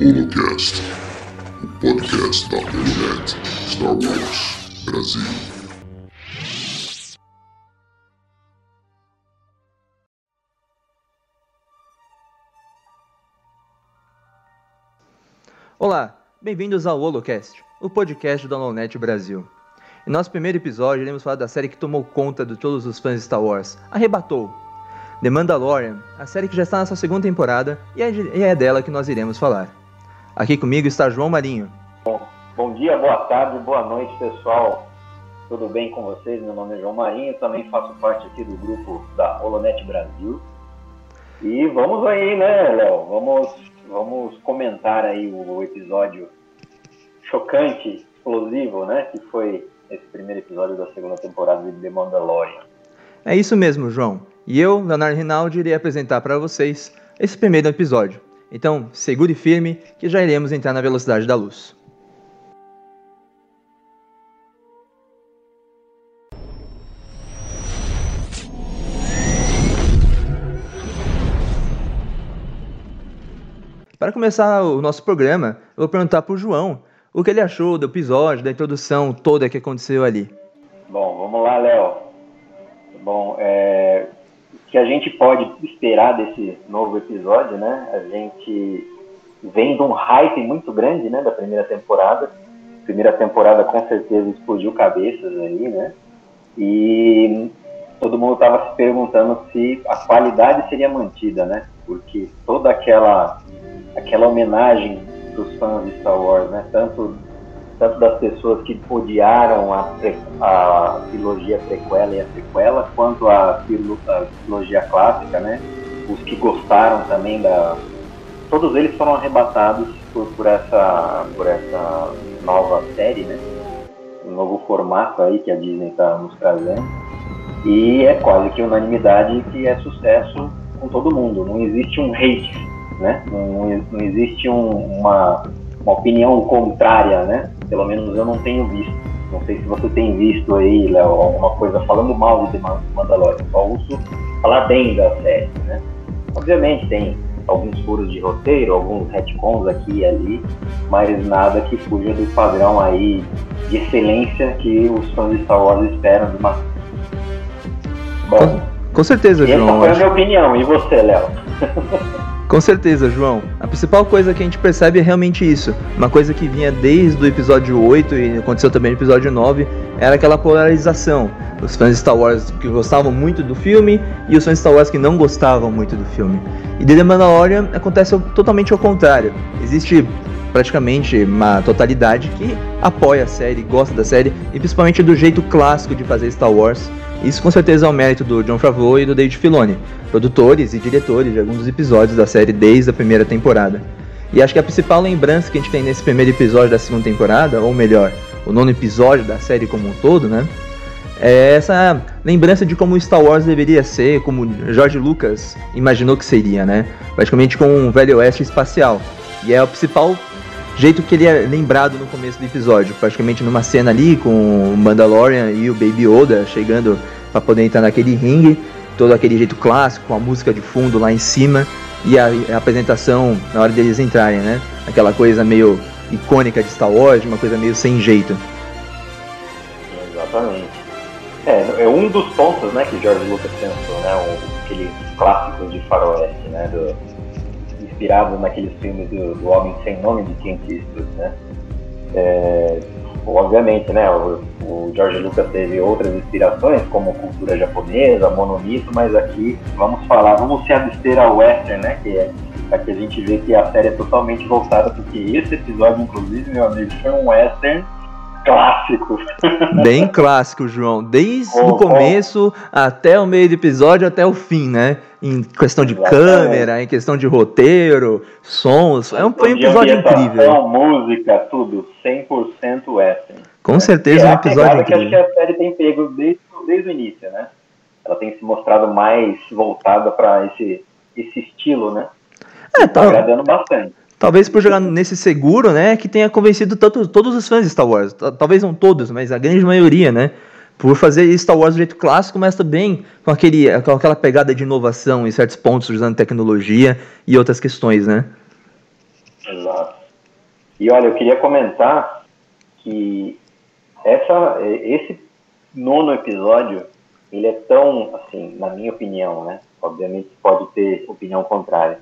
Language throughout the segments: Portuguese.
Holocast, o podcast da Star Wars Brasil. Olá, bem-vindos ao Holocast, o podcast do Holonet Brasil. Em nosso primeiro episódio, iremos falar da série que tomou conta de todos os fãs de Star Wars, Arrebatou. The Mandalorian, a série que já está na sua segunda temporada e é, é dela que nós iremos falar. Aqui comigo está João Marinho. Bom, bom dia, boa tarde, boa noite, pessoal. Tudo bem com vocês? Meu nome é João Marinho, também faço parte aqui do grupo da Holonet Brasil. E vamos aí, né, Léo? Vamos vamos comentar aí o episódio chocante, explosivo, né? Que foi esse primeiro episódio da segunda temporada de The Mandalorian. É isso mesmo, João. E eu, Leonardo Rinaldi, irei apresentar para vocês esse primeiro episódio. Então, segure firme que já iremos entrar na velocidade da luz. Para começar o nosso programa, eu vou perguntar para o João o que ele achou do episódio, da introdução toda que aconteceu ali. Bom, vamos lá, Léo. Bom, é, que a gente pode esperar desse novo episódio, né? A gente vem de um hype muito grande, né, da primeira temporada. Primeira temporada com certeza explodiu cabeças aí, né? E todo mundo estava se perguntando se a qualidade seria mantida, né? Porque toda aquela aquela homenagem dos fãs de Star Wars, né? Tanto, tanto das pessoas que odiaram a, a trilogia prequela e a sequela, quanto a, a trilogia clássica, né? Os que gostaram também da... Todos eles foram arrebatados por, por, essa, por essa nova série, né? Um novo formato aí que a Disney está nos trazendo. E é quase que unanimidade que é sucesso com todo mundo. Não existe um hate né? Não, não existe um, uma, uma opinião contrária, né? Pelo menos eu não tenho visto. Não sei se você tem visto aí, Léo, alguma coisa falando mal de Mandalorian. Só ouço falar bem da série, né? Obviamente tem alguns furos de roteiro, alguns retcons aqui e ali, mas nada que fuja do padrão aí de excelência que os fãs de Star Wars esperam de uma. Bom, com, com certeza, João. Essa foi a minha opinião. E você, Léo? Com certeza, João. A principal coisa que a gente percebe é realmente isso. Uma coisa que vinha desde o episódio 8 e aconteceu também no episódio 9 era aquela polarização. Os fãs de Star Wars que gostavam muito do filme e os fãs de Star Wars que não gostavam muito do filme. E The Mandalorian acontece totalmente ao contrário. Existe praticamente uma totalidade que apoia a série, gosta da série e principalmente do jeito clássico de fazer Star Wars isso com certeza é o mérito do John Favreau e do David Filoni, produtores e diretores de alguns episódios da série desde a primeira temporada. E acho que a principal lembrança que a gente tem nesse primeiro episódio da segunda temporada, ou melhor, o nono episódio da série como um todo, né? É essa lembrança de como Star Wars deveria ser, como George Lucas imaginou que seria, né? Praticamente com um velho oeste espacial. E é o principal jeito que ele é lembrado no começo do episódio, praticamente numa cena ali com o Mandalorian e o Baby Yoda chegando para poder entrar naquele ringue, todo aquele jeito clássico, com a música de fundo lá em cima e a, a apresentação na hora deles entrarem, né? Aquela coisa meio icônica de Star Wars, uma coisa meio sem jeito. Exatamente. É, é um dos pontos, né, que George Lucas pensou, né, um, aqueles clássicos de faroeste, né, do, inspirado naqueles filmes do, do Homem Sem Nome de Clint Eastwood, né? É, obviamente, né? O, o George Lucas teve outras inspirações, como cultura japonesa, monolito, mas aqui vamos falar, vamos se abster ao western, né? Que é aqui a gente vê que a série é totalmente voltada, porque esse episódio, inclusive, meu amigo, foi um western clássico. Bem clássico, João. Desde oh, o começo oh. até o meio do episódio, até o fim, né? Em questão de Exatamente. câmera, em questão de roteiro, sons. É um, foi um episódio incrível. música, tudo. 100% western. Com né? certeza é um episódio incrível. Que acho que a série tem pego desde, desde o início, né? Ela tem se mostrado mais voltada para esse, esse estilo, né? É, tá, tá agradando bastante. Talvez por jogar nesse seguro, né, que tenha convencido tanto, todos os fãs de Star Wars. Talvez não todos, mas a grande maioria, né? por fazer Star Wars do jeito clássico, mas também com, aquele, com aquela pegada de inovação em certos pontos, usando tecnologia e outras questões, né? Exato. E olha, eu queria comentar que essa, esse nono episódio, ele é tão, assim, na minha opinião, né? Obviamente pode ter opinião contrária.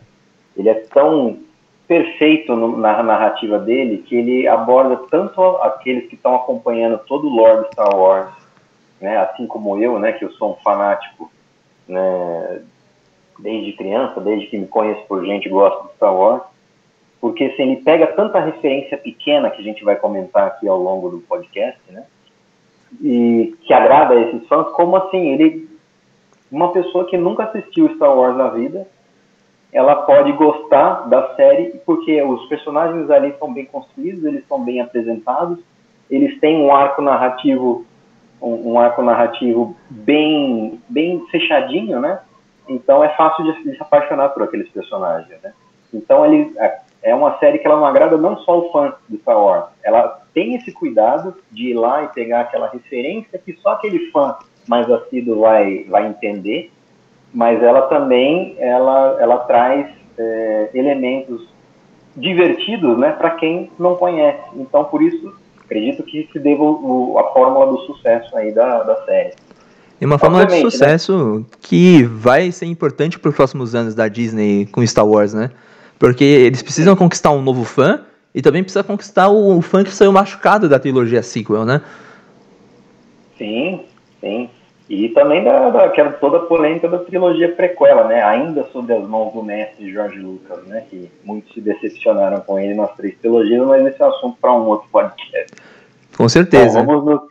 Ele é tão perfeito no, na narrativa dele que ele aborda tanto aqueles que estão acompanhando todo o lore Star Wars, né? Assim como eu, né? Que eu sou um fanático, né? Desde criança, desde que me conheço por gente gosto de Star Wars porque assim, ele pega tanta referência pequena que a gente vai comentar aqui ao longo do podcast, né? E que agrada a esses fãs, como assim, ele uma pessoa que nunca assistiu Star Wars na vida, ela pode gostar da série porque os personagens ali são bem construídos, eles são bem apresentados, eles têm um arco narrativo um, um arco narrativo bem bem fechadinho, né? Então é fácil de, de se apaixonar por aqueles personagens, né? Então ele é uma série que ela não agrada não só o fã do Star Wars, ela tem esse cuidado de ir lá e pegar aquela referência que só aquele fã mais assíduo vai, vai entender, mas ela também ela, ela traz é, elementos divertidos né, para quem não conhece. Então, por isso, acredito que se deva o, a fórmula do sucesso aí da, da série. E uma fórmula de né? sucesso né? que vai ser importante para os próximos anos da Disney com Star Wars, né? Porque eles precisam conquistar um novo fã e também precisa conquistar o, o fã que saiu machucado da trilogia sequel, né? Sim, sim. E também da, daquela toda a polêmica da trilogia prequela, né? Ainda sob as mãos do mestre George Lucas, né? Que muitos se decepcionaram com ele nas três trilogias, mas esse é um assunto para um outro podcast. Com certeza. Bom, vamos, nos,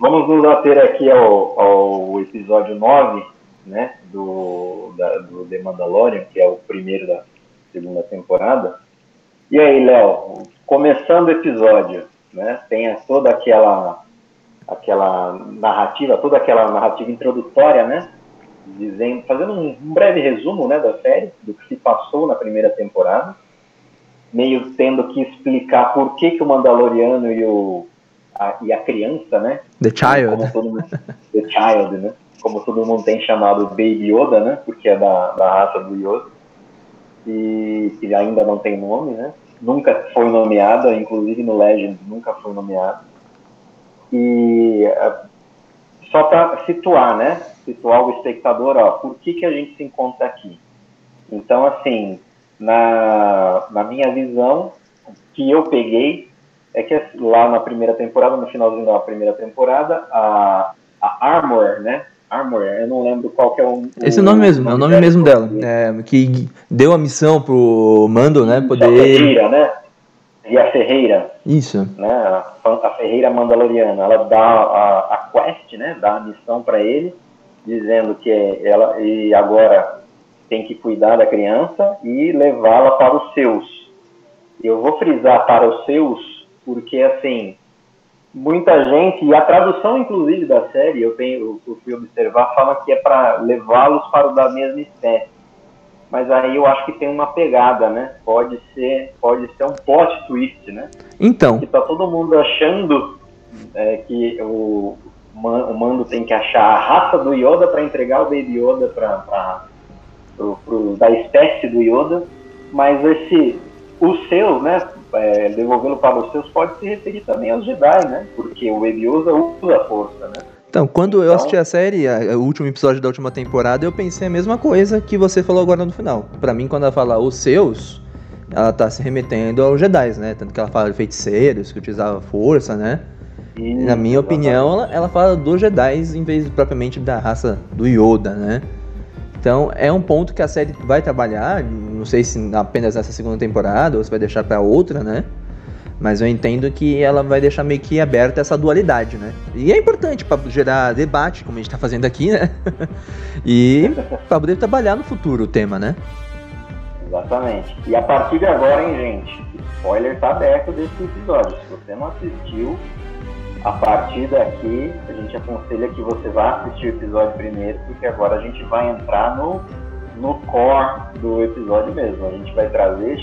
vamos nos ater aqui ao, ao episódio 9, né? Do, da, do The Mandalorian, que é o primeiro da segunda temporada. E aí, Léo, começando o episódio, né, tem toda aquela aquela narrativa, toda aquela narrativa introdutória, né, dizendo, fazendo um, breve resumo, né, da série, do que se passou na primeira temporada, meio tendo que explicar por que que o Mandaloriano e o a, e a criança, né, The Child, como todo mundo, The Child, né, como todo mundo tem chamado Baby Yoda, né, porque é da, da raça do Yoda. E que ainda não tem nome, né? Nunca foi nomeada, inclusive no Legend nunca foi nomeada. E é, só para situar, né? Situar o espectador, ó, por que, que a gente se encontra aqui? Então, assim, na, na minha visão, que eu peguei é que lá na primeira temporada, no finalzinho da primeira temporada, a, a Armor, né? Armor, eu não lembro qual que é o. Esse o nome mesmo, nome é o nome mesmo dela. É, que deu a missão pro Mando, né? Poder. A Ferreira, né? E a Ferreira. Isso. Né? A, a Ferreira Mandaloriana. Ela dá a, a quest, né? Dá a missão para ele, dizendo que ela e agora tem que cuidar da criança e levá-la para os seus. Eu vou frisar para os seus, porque assim muita gente, e a tradução inclusive da série, eu tenho, eu fui observar, fala que é para levá-los para o da mesma espécie. Mas aí eu acho que tem uma pegada, né? Pode ser, pode ser um plot twist, né? Então. Que tá todo mundo achando é, que o, o Mando tem que achar a raça do Yoda para entregar o Baby Yoda para da espécie do Yoda, mas esse os seus, né? é, devolvê-lo para os seus pode se referir também aos Jedi, né? Porque o Baby Yoda usa a força, né? Então, quando então... eu assisti a série, a, o último episódio da última temporada, eu pensei a mesma coisa que você falou agora no final. Para mim, quando ela fala os seus, ela tá se remetendo aos Jedi, né? Tanto que ela fala de feiticeiros, que utilizavam força, né? Na minha opinião, ela, ela fala dos Jedi em vez propriamente da raça do Yoda, né? Então é um ponto que a série vai trabalhar, não sei se apenas nessa segunda temporada ou se vai deixar para outra, né? Mas eu entendo que ela vai deixar meio que aberta essa dualidade, né? E é importante para gerar debate, como a gente está fazendo aqui, né? e para poder trabalhar no futuro o tema, né? Exatamente. E a partir de agora, hein, gente? Spoiler tá aberto desse episódio. Se você não assistiu, a partir daqui, a gente aconselha que você vá assistir o episódio primeiro, porque agora a gente vai entrar no, no core do episódio mesmo. A gente vai trazer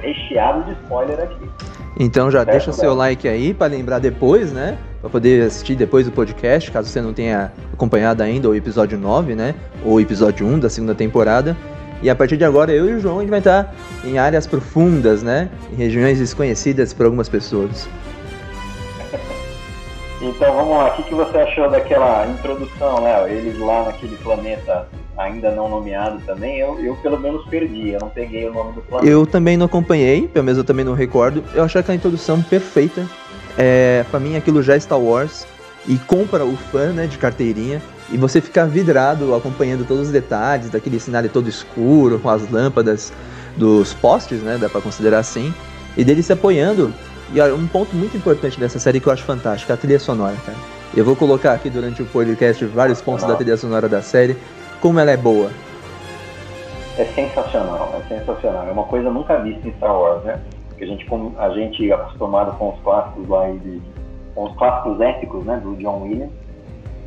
recheado de spoiler aqui. Então já certo, deixa o seu like aí para lembrar depois, né? para poder assistir depois do podcast, caso você não tenha acompanhado ainda o episódio 9, né? Ou o episódio 1 da segunda temporada. E a partir de agora, eu e o João a gente vai estar em áreas profundas, né? Em regiões desconhecidas por algumas pessoas. Então vamos lá, o que, que você achou daquela introdução, Léo? Eles lá naquele planeta ainda não nomeado também, eu, eu pelo menos perdi, eu não peguei o nome do planeta. Eu também não acompanhei, pelo menos eu também não recordo. Eu achei aquela introdução perfeita. É, pra mim aquilo já é Star Wars. E compra o fã, né, de carteirinha. E você fica vidrado acompanhando todos os detalhes daquele cenário todo escuro, com as lâmpadas dos postes, né, dá pra considerar assim. E dele se apoiando. E um ponto muito importante dessa série que eu acho fantástica, a trilha sonora, cara. Eu vou colocar aqui durante o podcast vários pontos da trilha sonora da série, como ela é boa. É sensacional, é sensacional. É uma coisa nunca vista em Star Wars, né? Porque a gente, a gente acostumado com os clássicos lá, de, com os clássicos épicos, né, do John Williams.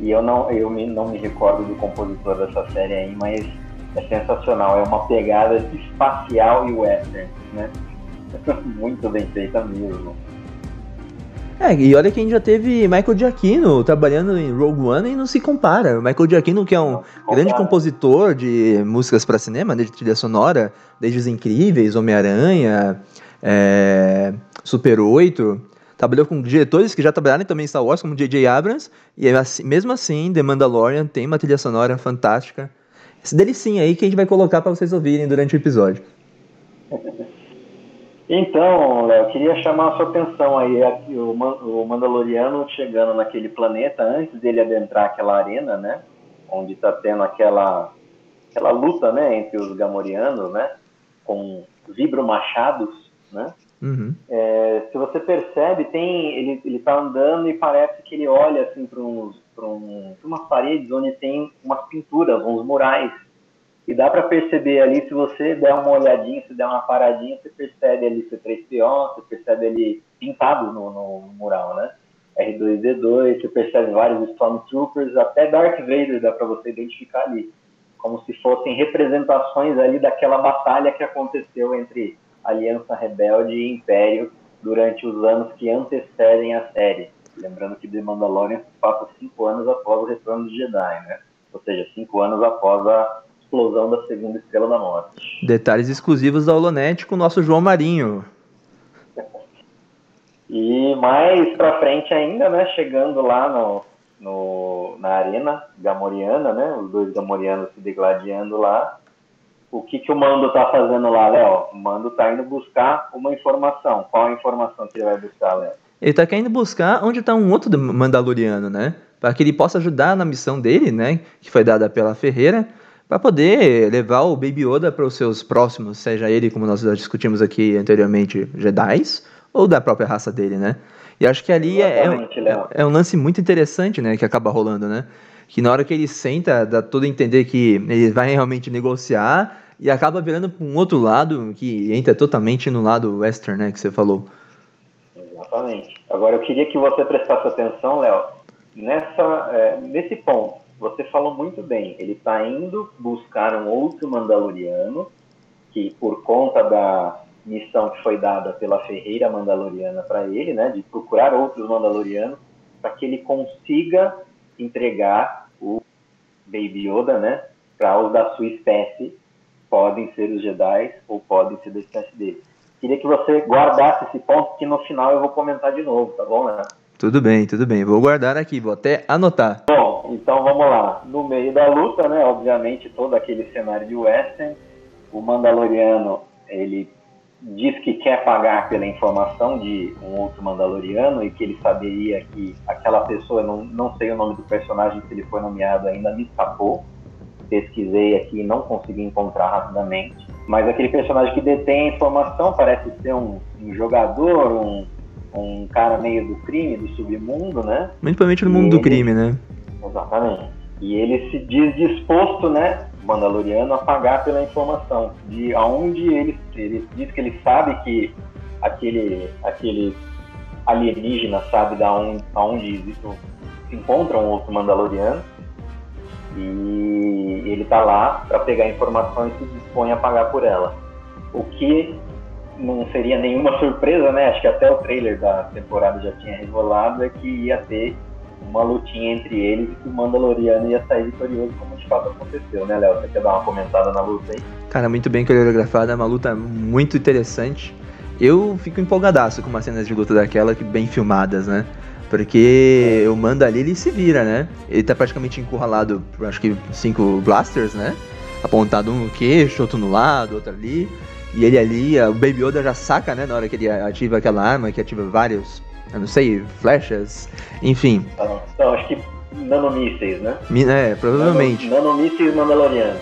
E eu não, eu me, não me recordo do compositor dessa série aí, mas é sensacional. É uma pegada espacial e western, né? Muito bem feita mesmo. É, e olha que a gente já teve Michael Giacchino trabalhando em Rogue One e não se compara. O Michael Giacchino, que é um grande compositor de músicas para cinema, desde trilha sonora, desde Os Incríveis, Homem-Aranha, é, Super 8, trabalhou com diretores que já trabalharam também em Star Wars, como J.J. Abrams, e assim, mesmo assim, The Mandalorian tem uma trilha sonora fantástica. Esse delicinho aí que a gente vai colocar para vocês ouvirem durante o episódio. Então, Léo, queria chamar a sua atenção aí, aqui, o, o Mandaloriano chegando naquele planeta, antes dele adentrar aquela arena, né? Onde está tendo aquela, aquela luta, né? Entre os Gamorianos, né? Com vibromachados, né? Uhum. É, se você percebe, tem ele ele está andando e parece que ele olha assim para um, umas paredes onde tem umas pinturas, uns murais e dá para perceber ali, se você der uma olhadinha, se der uma paradinha, você percebe ali C3PO, você percebe ali pintado no, no mural, né? R2D2, você percebe vários Stormtroopers, até Darth Vader dá para você identificar ali, como se fossem representações ali daquela batalha que aconteceu entre Aliança Rebelde e Império durante os anos que antecedem a série. Lembrando que The Mandalorian passa cinco anos após o Retorno de Jedi, né? Ou seja, cinco anos após a explosão da segunda estrela da morte. Detalhes exclusivos da Holonet com o nosso João Marinho. E mais pra frente ainda, né, chegando lá no, no, na arena gamoriana, né, os dois gamorianos se degladiando lá, o que, que o Mando tá fazendo lá, Léo? O Mando tá indo buscar uma informação. Qual a informação que ele vai buscar, Léo? Ele tá querendo buscar onde tá um outro Mandaloriano, né? Para que ele possa ajudar na missão dele, né? Que foi dada pela Ferreira, para poder levar o Baby Yoda para os seus próximos, seja ele, como nós já discutimos aqui anteriormente, Jedi, ou da própria raça dele, né? E acho que ali é, é, é, um lance muito interessante, né, que acaba rolando, né? Que na hora que ele senta, dá tudo a entender que ele vai realmente negociar e acaba virando para um outro lado que entra totalmente no lado western, né, que você falou. Exatamente. Agora eu queria que você prestasse atenção, Léo, nessa, é, nesse ponto você falou muito bem, ele está indo buscar um outro Mandaloriano, que por conta da missão que foi dada pela Ferreira Mandaloriana para ele, né, de procurar outros Mandalorianos, para que ele consiga entregar o Baby Yoda, né, para os da sua espécie, podem ser os Jedi ou podem ser da espécie dele. Queria que você guardasse esse ponto, que no final eu vou comentar de novo, tá bom, né? Tudo bem, tudo bem. Vou guardar aqui, vou até anotar. Bom, então vamos lá. No meio da luta, né, obviamente todo aquele cenário de western, o Mandaloriano, ele diz que quer pagar pela informação de um outro Mandaloriano e que ele saberia que aquela pessoa, não, não sei o nome do personagem que ele foi nomeado ainda, me escapou. Pesquisei aqui e não consegui encontrar rapidamente. Mas aquele personagem que detém a informação parece ser um, um jogador, um um cara meio do crime, do submundo, né? Principalmente no mundo ele, do crime, né? Exatamente. E ele se diz disposto, né, Mandaloriano, a pagar pela informação de aonde ele, ele diz que ele sabe que aquele, aquele alienígena sabe da onde, aonde existe, se encontra um outro Mandaloriano e ele tá lá para pegar a informação e se dispõe a pagar por ela. O que não seria nenhuma surpresa, né? Acho que até o trailer da temporada já tinha revelado, é que ia ter uma lutinha entre eles e que o Mandaloriano ia sair vitorioso, como de fato aconteceu, né, Léo? Você quer dar uma comentada na luta aí? Cara, muito bem coreografada, é uma luta muito interessante. Eu fico empolgadaço com umas cenas de luta daquela que bem filmadas, né? Porque o Manda ali, ele se vira, né? Ele tá praticamente encurralado por acho que cinco blasters, né? Apontado um no queixo, outro no lado, outro ali. E ele ali, o Baby Yoda já saca, né? Na hora que ele ativa aquela arma, que ativa vários, eu não sei, flechas, enfim. Então, então acho que nanomísseis, né? É, provavelmente. Nanomísseis mandalorianos.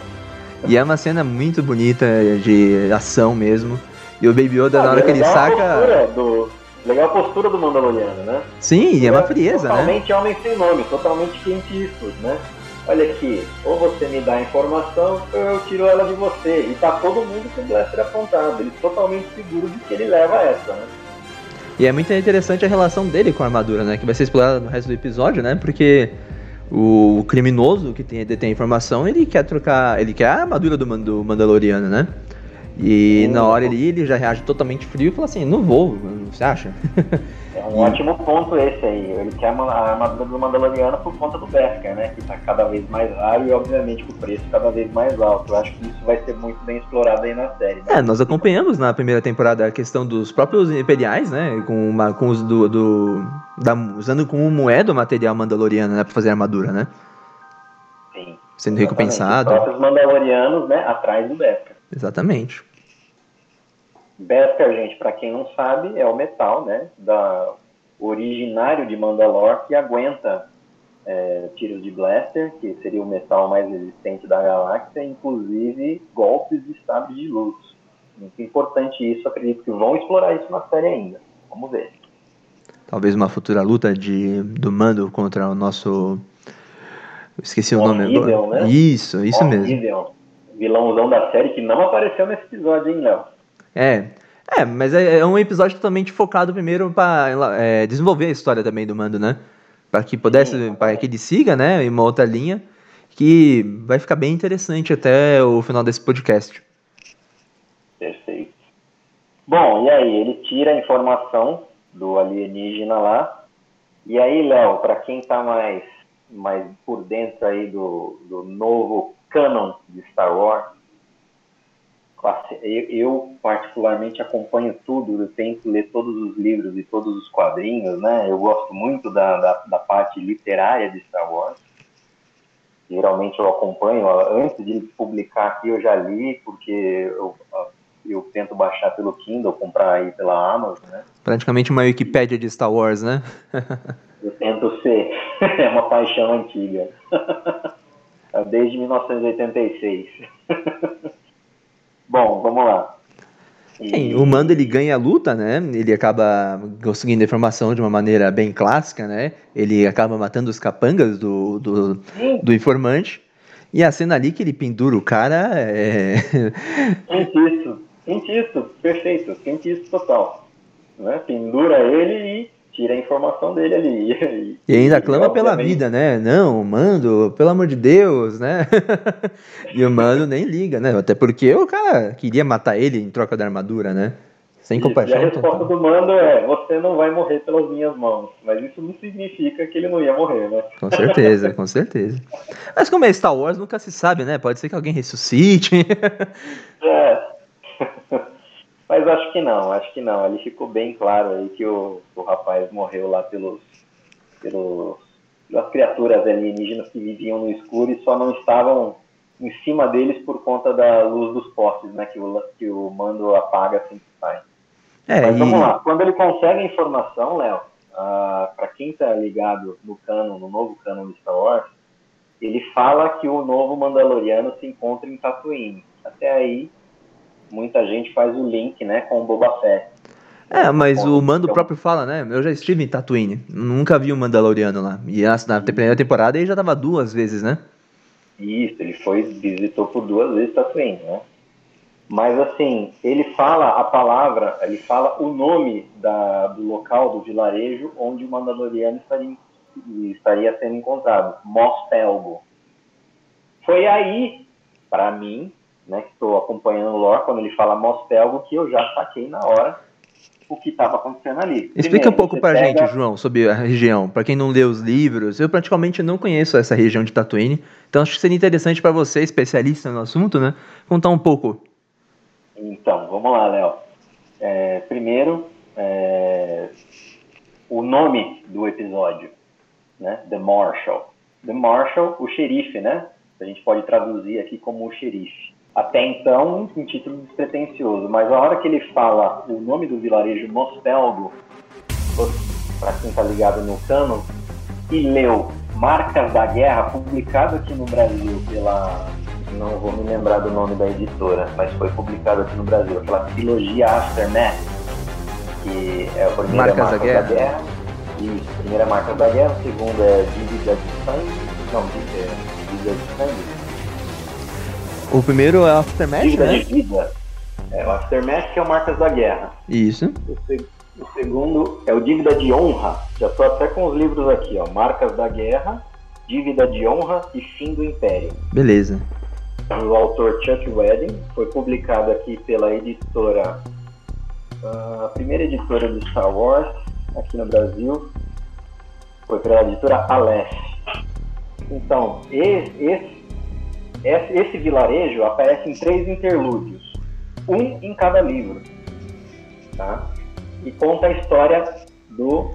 E é uma cena muito bonita de ação mesmo. E o Baby Yoda, ah, na hora que ele saca. Do... Legal a postura do Mandaloriano, né? Sim, e é uma frieza, totalmente né? Totalmente homem sem nome, totalmente científico, né? Olha aqui, ou você me dá a informação ou eu tiro ela de você. E tá todo mundo com o blaster apontado, ele totalmente seguro de que ele leva essa, né? E é muito interessante a relação dele com a armadura, né? Que vai ser explorada no resto do episódio, né? Porque o criminoso que tem, detém a informação, ele quer trocar. Ele quer a armadura do, do Mandaloriano, né? E hum. na hora ele, ele já reage totalmente frio e fala assim, não vou, você acha? É um ótimo ponto esse aí. Ele quer a armadura do Mandaloriano por conta do Beskar, né? Que tá cada vez mais raro e obviamente com o preço cada vez mais alto. Eu acho que isso vai ser muito bem explorado aí na série. Né? É, nós acompanhamos na primeira temporada a questão dos próprios Imperiais, né? Com, uma, com os do. do da, usando como moeda o material mandaloriano, né? Pra fazer armadura, né? Sim. Sendo exatamente. recompensado. Os próprios Mandalorianos, né? Atrás do Beskar. Exatamente. Beskar, gente, para quem não sabe, é o metal, né, da originário de Mandalore que aguenta é, tiros de blaster, que seria o metal mais resistente da galáxia, inclusive golpes de sabre de luz. Muito importante isso, acredito que vão explorar isso na série ainda. Vamos ver. Talvez uma futura luta de, do Mando contra o nosso. esqueci o, o nome agora. Né? Isso, isso o mesmo. Gideon, vilãozão da série que não apareceu nesse episódio, hein, Léo? É. É, mas é, é um episódio totalmente focado primeiro para é, desenvolver a história também do Mando, né? Para que pudesse, para que ele siga, né, em uma outra linha que vai ficar bem interessante até o final desse podcast. Perfeito. Bom, e aí ele tira a informação do alienígena lá. E aí, Léo, para quem está mais mais por dentro aí do, do novo canon de Star Wars, eu particularmente acompanho tudo, eu tento ler todos os livros e todos os quadrinhos, né? Eu gosto muito da, da, da parte literária de Star Wars. Geralmente eu acompanho, antes de publicar aqui eu já li, porque eu, eu tento baixar pelo Kindle, comprar aí pela Amazon, né? Praticamente uma Wikipédia de Star Wars, né? eu tento ser, é uma paixão antiga. Desde 1986. Bom, vamos lá. E... o Mando ele ganha a luta, né? Ele acaba conseguindo informação de uma maneira bem clássica, né? Ele acaba matando os capangas do, do, do informante. E a cena ali que ele pendura o cara é. Quentíssimo, quentíssimo, perfeito, quentíssimo total. Né? Pendura ele e tira a informação dele ali. E, e ainda clama pela vida, né? Não, mando, pelo amor de Deus, né? e o mando nem liga, né? Até porque o cara queria matar ele em troca da armadura, né? Sem compaixão. E a resposta do mando é: você não vai morrer pelas minhas mãos. Mas isso não significa que ele não ia morrer, né? Com certeza, com certeza. Mas como é Star Wars, nunca se sabe, né? Pode ser que alguém ressuscite. é. Mas acho que não, acho que não. Ali ficou bem claro aí que o, o rapaz morreu lá pelos, pelos pelas criaturas alienígenas que viviam no escuro e só não estavam em cima deles por conta da luz dos postes, né? Que o, que o mando apaga assim que sai. É, Mas vamos lá, quando ele consegue a informação, Léo, ah, para quem está ligado no cano, no novo cano de Star Wars, ele fala que o novo Mandaloriano se encontra em Tatooine. Até aí muita gente faz o link, né, com o Boba Fett. É, mas o Mando então, próprio fala, né? Eu já estive em Tatooine, nunca vi o Mandaloriano lá. E na primeira temporada ele já tava duas vezes, né? Isso, ele foi, visitou por duas vezes Tatooine, né? Mas assim, ele fala a palavra, ele fala o nome da, do local, do vilarejo onde o Mandaloriano estaria, estaria sendo encontrado, Mos Pelgo. Foi aí, para mim, né, que estou acompanhando o lore, quando ele fala Mospelgo, que eu já saquei na hora o que estava acontecendo ali. Explica Primeiro, um pouco pra pega... gente, João, sobre a região. Para quem não lê os livros, eu praticamente não conheço essa região de Tatooine, então acho que seria interessante para você, especialista no assunto, né, contar um pouco. Então, vamos lá, Léo. É, primeiro, é, o nome do episódio, né, The Marshal. The Marshal, o xerife, né? A gente pode traduzir aqui como o xerife até então um título despretensioso, mas a hora que ele fala o nome do vilarejo Mospelgo, para quem está ligado no cano, e leu Marcas da Guerra, publicado aqui no Brasil pela. Não vou me lembrar do nome da editora, mas foi publicado aqui no Brasil, aquela trilogia Aftermath, que é a primeira Marcas, Marcas da, Guerra. da Guerra. Isso, a primeira Marcas da Guerra, a segunda é Dívida de Sangue. Não, Dívida de Sangue o primeiro é o Aftermath, Dívida né? de vida. É, o Aftermath que é o Marcas da Guerra. Isso. O, se... o, segundo é o Dívida de Honra. Já estou até com os livros aqui, ó. Marcas da Guerra, Dívida de Honra e Fim do Império. Beleza. O autor Chuck Wedding foi publicado aqui pela editora, a primeira editora do Star Wars aqui no Brasil, foi pela editora Aleph. Então, esse, esse vilarejo aparece em três interlúdios, um em cada livro, tá? E conta a história do,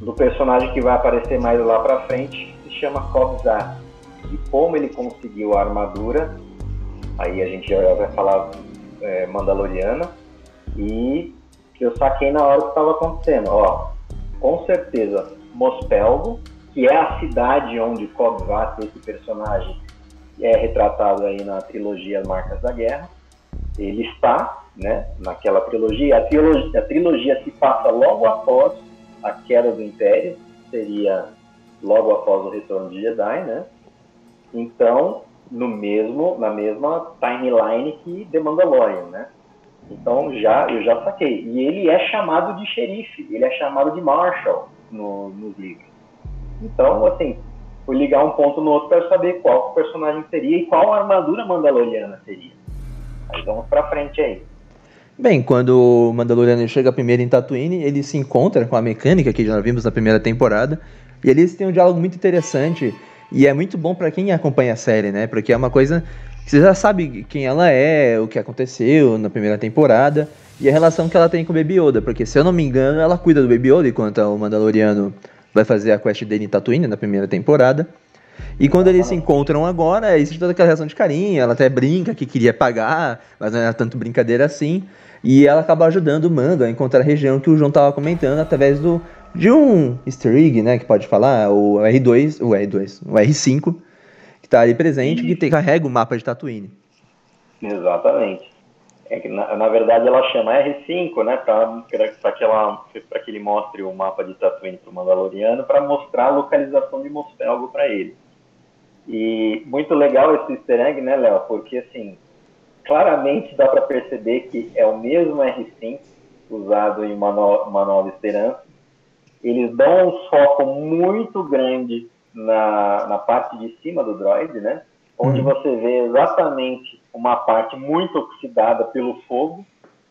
do personagem que vai aparecer mais lá para frente, que se chama Kobzar. E como ele conseguiu a armadura, aí a gente já vai falar é, Mandaloriana, e eu saquei na hora que estava acontecendo. Ó, com certeza, Mospelgo, que é a cidade onde Kobzar, esse personagem, é retratado aí na trilogia Marcas da Guerra. Ele está né, naquela trilogia. A, trilogia. a trilogia se passa logo após a queda do Império, seria logo após o retorno de Jedi, né? Então, no mesmo, na mesma timeline que The Mandalorian, né? Então já eu já saquei. E ele é chamado de xerife, ele é chamado de Marshal no, nos livros. Então, assim, fui ligar um ponto no outro para saber qual personagem seria e qual armadura mandaloriana seria. Aí vamos para frente aí. Bem, quando o Mandaloriano chega primeiro em Tatooine, ele se encontra com a mecânica que já vimos na primeira temporada, e eles têm um diálogo muito interessante e é muito bom para quem acompanha a série, né? Porque é uma coisa que você já sabe quem ela é, o que aconteceu na primeira temporada e a relação que ela tem com o Baby Yoda, porque se eu não me engano, ela cuida do Baby Yoda enquanto o Mandaloriano vai fazer a quest dele em Tatooine na primeira temporada. E quando eles se encontram agora, existe toda aquela relação de carinho, ela até brinca que queria pagar, mas não era tanto brincadeira assim. E ela acaba ajudando o Mando a encontrar a região que o João estava comentando através do, de um easter egg, né, que pode falar, o R2, o R2, o R5, que está ali presente, que te, carrega o mapa de Tatooine. Exatamente. É na, na, verdade, ela chama R5, né, para que, ela, que ele mostre o mapa de Tatooine para o Mandaloriano, para mostrar a localização de Mosfelgo para ele. E muito legal esse easter egg, né, Léo? Porque, assim, claramente dá para perceber que é o mesmo R5 usado em Nova Esperança. Eles dão um foco muito grande na, na parte de cima do droid, né? Onde uhum. você vê exatamente uma parte muito oxidada pelo fogo,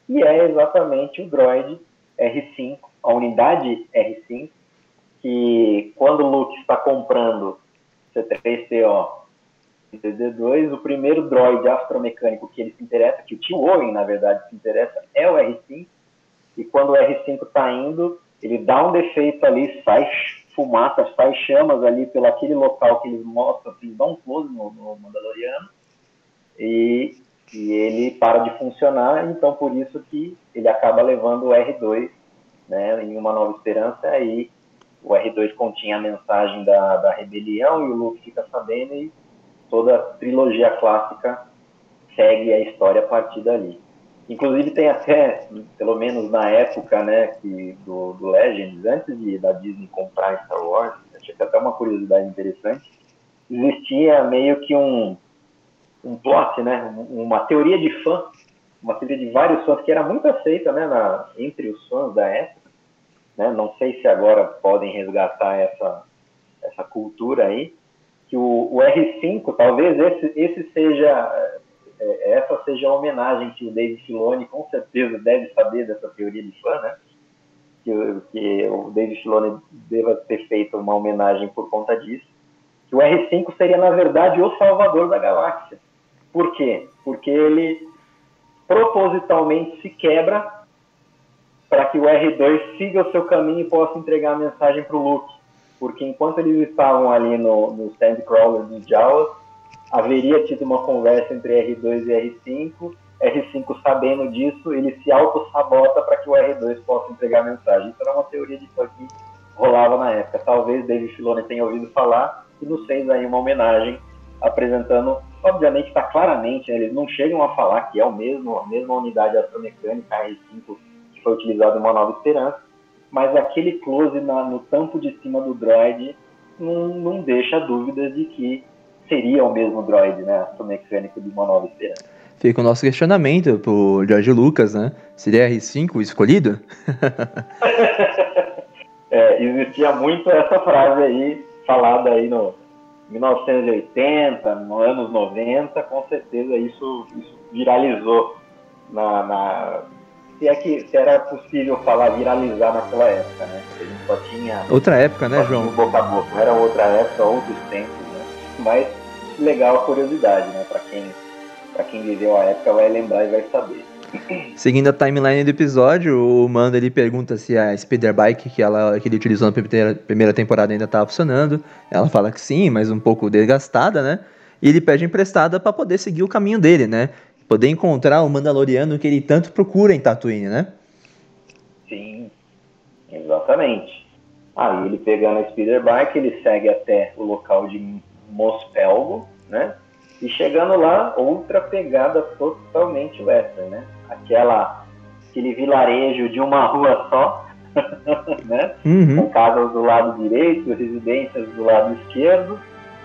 e é exatamente o droid R5, a unidade R5, que quando o Luke está comprando C3PO e DD2, o primeiro droid astromecânico que ele se interessa, que o Tio Owen, na verdade, se interessa, é o R5, e quando o R5 está indo, ele dá um defeito ali, sai fumaça, sai chamas ali pelo aquele local que eles mostram, eles dão um close no, no Mandaloriano, e, e ele para de funcionar, então por isso que ele acaba levando o R2 né, em Uma Nova Esperança, aí o R2 continha a mensagem da, da rebelião e o Luke fica sabendo e toda a trilogia clássica segue a história a partir dali. Inclusive tem até, pelo menos na época, né, que do, do Legends, antes de da Disney comprar Star Wars, achei que até uma curiosidade interessante, existia meio que um, um plot, né, uma teoria de fã, uma teoria de vários fãs que era muito aceita, né, na, entre os fãs da época, né, não sei se agora podem resgatar essa, essa cultura aí, que o, o R5, talvez esse, esse seja é, essa seja a homenagem que o David Filoni com certeza deve saber dessa teoria de fã, né? Que, que o David Filoni deva ter feito uma homenagem por conta disso. Que o R5 seria, na verdade, o salvador da galáxia. Por quê? Porque ele propositalmente se quebra para que o R2 siga o seu caminho e possa entregar a mensagem para o Luke. Porque enquanto eles estavam ali no, no Sandcrawler dos Jawas, haveria tido uma conversa entre R2 e R5. R5 sabendo disso, ele se auto-sabota para que o R2 possa entregar a mensagem. Isso era uma teoria de fã que rolava na época. Talvez David Filoni tenha ouvido falar e nos fez aí uma homenagem apresentando, obviamente está claramente, né, eles não chegam a falar que é o mesmo, a mesma unidade astromecânica R5 que foi utilizado em Uma Nova Esperança, mas aquele close na, no tampo de cima do droid não, não deixa dúvidas de que seria o mesmo droid, né, astromecânico de Esperança. Fica o nosso questionamento pro George Lucas, né? Seria R5 o escolhido? é, existia muito essa frase aí, falada aí no 1980, nos anos 90, com certeza isso, isso viralizou na, na se é que se era possível falar viralizar naquela época, né? A gente só tinha. Outra época, né, João? Boca a boca. Era outra época, outros tempos, né? Mas legal a curiosidade, né? Para quem, pra quem viveu a época vai lembrar e vai saber. Seguindo a timeline do episódio, o Mando ele pergunta se a speeder bike que, ela, que ele utilizou na primeira, primeira temporada ainda estava funcionando. Ela fala que sim, mas um pouco desgastada, né? E ele pede emprestada para poder seguir o caminho dele, né? poder encontrar o Mandaloriano que ele tanto procura em Tatooine, né? Sim, exatamente. Aí ele pegando a speeder bike, ele segue até o local de Mospelgo, né? E chegando lá, outra pegada totalmente western, né? Aquela, aquele vilarejo de uma rua só, né? Uhum. Com casas do lado direito, residências do lado esquerdo,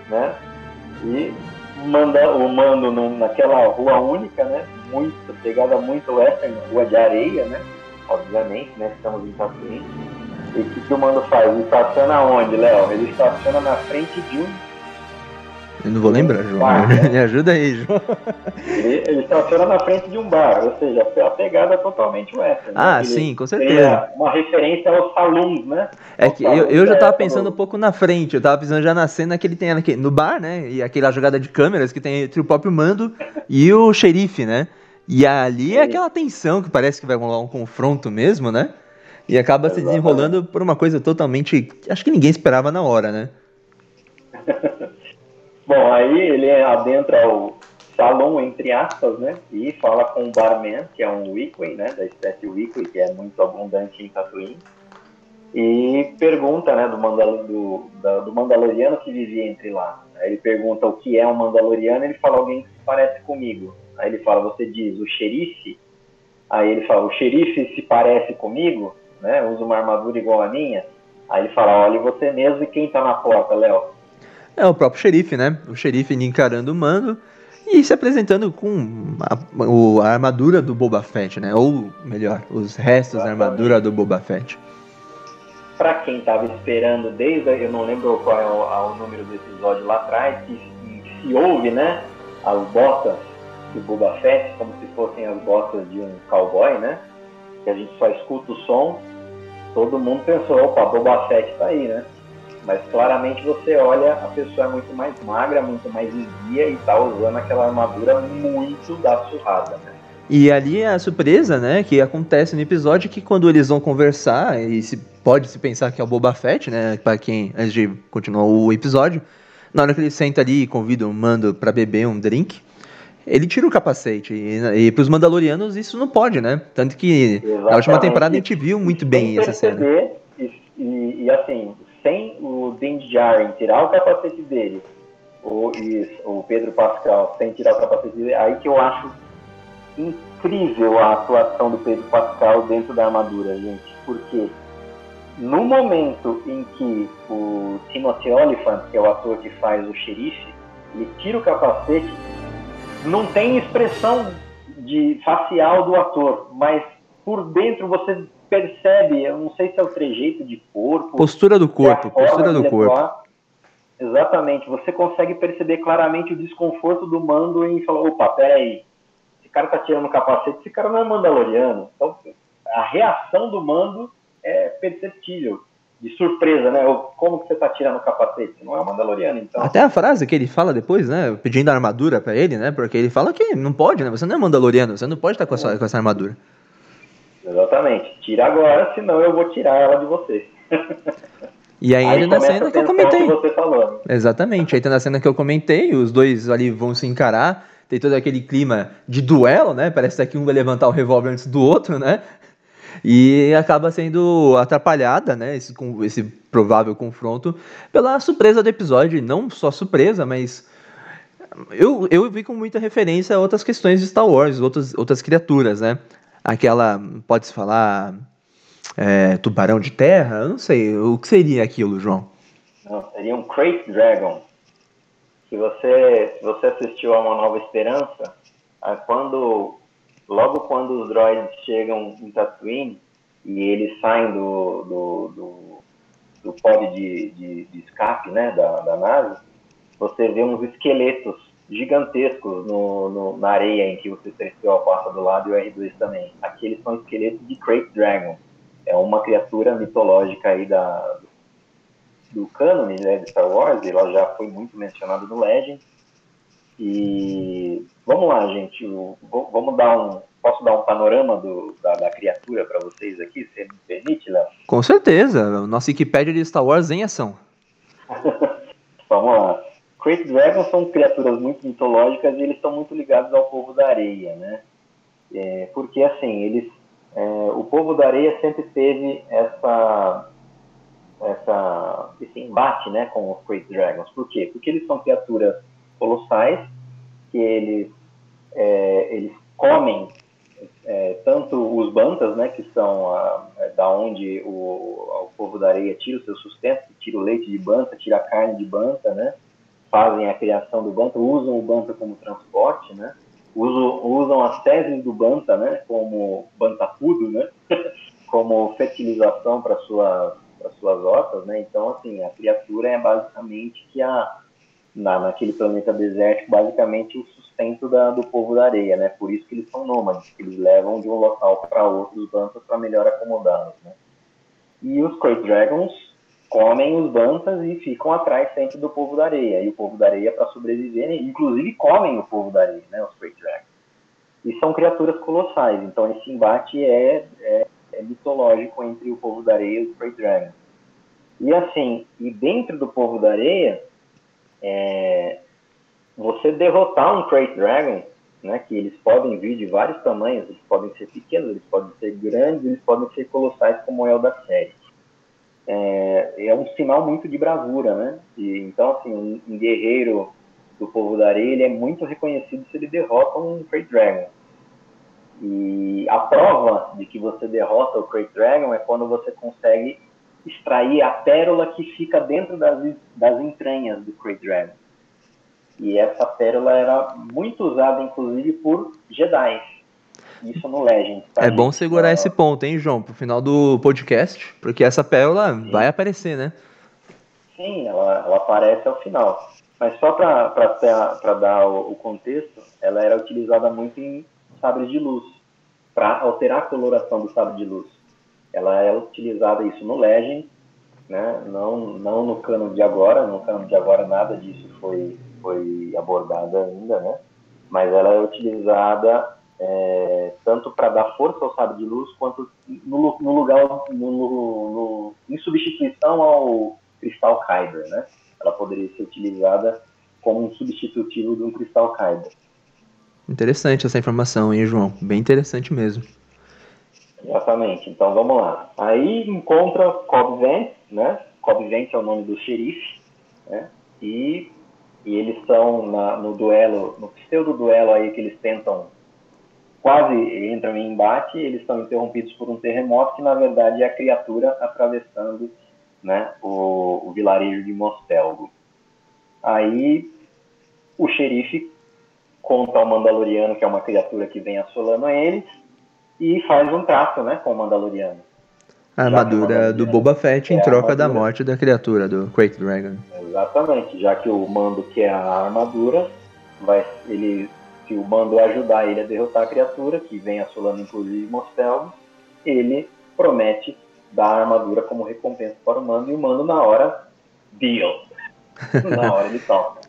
né? E manda, o mando num, naquela rua única, né? Muito, pegada muito western, rua de areia, né? Obviamente, né? Estamos em Tatooine. E o que, que o mando faz? Ele estaciona onde, Léo? Ele estaciona na frente de um eu não vou lembrar, João. Bar, né? Me ajuda aí, João. Ele, ele estaciona na frente de um bar, ou seja, a pegada é totalmente western. Ah, né? sim, com certeza. Uma referência aos saloons, né? É que eu, eu já tava pensando um pouco na frente, eu tava pensando já na cena que ele tem aqui, no bar, né? E aquela jogada de câmeras que tem entre o próprio mando e o xerife, né? E ali é aquela tensão que parece que vai rolar um confronto mesmo, né? E acaba Exatamente. se desenrolando por uma coisa totalmente. Acho que ninguém esperava na hora, né? Bom, aí ele adentra o salão, entre aspas, né? E fala com o barman, que é um Weekly, né? Da espécie Weekly, que é muito abundante em Tatooine. E pergunta, né, do, Mandal do, da, do Mandaloriano que vivia entre lá. Aí ele pergunta o que é um Mandaloriano, ele fala alguém que se parece comigo. Aí ele fala, você diz, o xerife? Aí ele fala, o xerife se parece comigo? Né? Usa uma armadura igual a minha? Aí ele fala, olha você mesmo e quem tá na porta, Léo? É o próprio xerife, né? O xerife encarando o mando e se apresentando com a, a armadura do Boba Fett, né? Ou melhor, os restos da armadura do Boba Fett. Para quem estava esperando desde, eu não lembro qual é o, o número do episódio lá atrás, que se ouve, né? As botas do Boba Fett como se fossem as botas de um cowboy, né? Que a gente só escuta o som. Todo mundo pensou, opa, Boba Fett tá aí, né? Mas claramente você olha, a pessoa é muito mais magra, muito mais esguia e tá usando aquela armadura muito da surrada, né? E ali é a surpresa, né, que acontece no episódio que quando eles vão conversar, e se pode se pensar que é o Boba Fett, né, para quem antes de continuar o episódio, na hora que ele senta ali e convida o Mando para beber um drink, ele tira o capacete. E, e para os Mandalorianos isso não pode, né? Tanto que Exatamente. na última temporada a gente viu muito bem essa cena. E, e, e assim, sem o Din Djarin tirar o capacete dele, ou isso, o Pedro Pascal sem tirar o capacete dele, aí que eu acho incrível a atuação do Pedro Pascal dentro da armadura, gente, porque no momento em que o Timothy Oliphant, que é o ator que faz o xerife, ele tira o capacete, não tem expressão de facial do ator, mas por dentro você percebe, eu não sei se é o trejeito de corpo. Postura do corpo, é postura do corpo. Exatamente. Você consegue perceber claramente o desconforto do Mando em falar, opa, peraí, esse cara tá tirando o capacete, esse cara não é Mandaloriano. Então, a reação do Mando é perceptível. De surpresa, né? Como que você tá tirando o capacete? Não é o Mandaloriano, então. Até a frase que ele fala depois, né? Pedindo a armadura para ele, né? Porque ele fala que não pode, né? Você não é Mandaloriano, você não pode estar com essa, com essa armadura. Exatamente. Tira agora, senão eu vou tirar ela de você. E aí, aí na cena que eu comentei. Que né? Exatamente. Aí tem na cena que eu comentei, os dois ali vão se encarar, tem todo aquele clima de duelo, né? Parece que um vai levantar o revólver antes do outro, né? E acaba sendo atrapalhada, né? Esse, esse provável confronto pela surpresa do episódio. Não só surpresa, mas eu, eu vi com muita referência a outras questões de Star Wars, outras, outras criaturas, né? Aquela, pode-se falar, é, tubarão de terra? Eu não sei. O que seria aquilo, João? Não, seria um Crate Dragon. Se você, se você assistiu a Uma Nova Esperança, quando, logo quando os droids chegam em Tatooine e eles saem do, do, do, do pod de, de, de, escape né, da, da nave, você vê uns esqueletos gigantescos no, no, na areia em que você C3PO passa do lado e o R2 também. Aqueles são esqueletos de Crate Dragon é uma criatura mitológica aí da, do cânone né, de Star Wars, ela já foi muito mencionada no Legend. E vamos lá, gente, vamos dar um. Posso dar um panorama do, da, da criatura para vocês aqui? Você me permite, Léo? Com certeza, nossa Wikipédia de Star Wars em ação. vamos lá. Crate Dragons são criaturas muito mitológicas e eles estão muito ligados ao povo da areia, né? É, porque assim, eles é, o povo da areia sempre teve essa, essa, esse embate né, com os Great Dragons. Por quê? Porque eles são criaturas colossais, que eles, é, eles comem é, tanto os bantas, né, que são a, é, da onde o, o povo da areia tira o seu sustento, tira o leite de banta, tira a carne de banta, né, fazem a criação do banta, usam o banta como transporte, né, usam, usam as fezes do banta, né, como bantapudo, né, como fertilização para sua, suas hortas, né. Então, assim, a criatura é basicamente que a na, naquele planeta desértico, basicamente o sustento da, do povo da areia, né? Por isso que eles são nômades, que eles levam de um local para outro os bantas para melhor acomodá-los, né? E os Great Dragons comem os bantas e ficam atrás sempre do povo da areia. E o povo da areia, para sobreviver, inclusive comem o povo da areia, né, os Great Dragons. E são criaturas colossais, então esse embate é, é, é mitológico entre o povo da areia e os Great Dragons. E assim, e dentro do povo da areia, é, você derrotar um Great Dragon, né, que eles podem vir de vários tamanhos, eles podem ser pequenos, eles podem ser grandes, eles podem ser colossais, como é o da série é, é um sinal muito de bravura, né? E, então, assim, um, um, guerreiro do povo da areia, ele é muito reconhecido se ele derrota um Great Dragon. E a prova de que você derrota o Great Dragon é quando você consegue extrair a pérola que fica dentro das, das entranhas do Great Dragon. E essa pérola era muito usada, inclusive, por Jedi isso no Legend. Tá, é bom segurar é... esse ponto, hein, João, pro final do podcast, porque essa pérola Sim. vai aparecer, né? Sim, ela, ela aparece ao final. Mas só para dar o, o, contexto, ela era utilizada muito em sabres de luz, para alterar a coloração do sabre de luz. Ela é utilizada isso no Legend, né? não, não no cano de agora, no cano de agora nada disso foi, foi abordado ainda, né? mas ela é utilizada é, tanto para dar força ao sabre de luz, quanto no, no lugar, no, no, em substituição ao cristal Kyber, né? Ela poderia ser utilizada como um substitutivo de um cristal Kyber. Interessante essa informação, hein, João? Bem interessante mesmo. Exatamente. Então vamos lá. Aí encontra Cobb Vance, né? Cobb Vance é o nome do xerife, né? E, e eles na, no duelo, no pseudo duelo aí que eles tentam quase entram em embate, eles são interrompidos por um terremoto que, na verdade, é a criatura atravessando né, o, o vilarejo de Mostelgo. Aí o xerife conta ao Mandaloriano que é uma criatura que vem assolando eles e faz um trato né, com o Mandaloriano. A armadura do Boba Fett em é troca da morte da criatura, do Quake Dragon. Exatamente, já que o Mando quer a armadura, vai, ele, se o Mando ajudar ele a derrotar a criatura, que vem assolando inclusive Mostel, ele promete dar a armadura como recompensa para o Mando, e o Mando na hora, deal. na hora ele toca.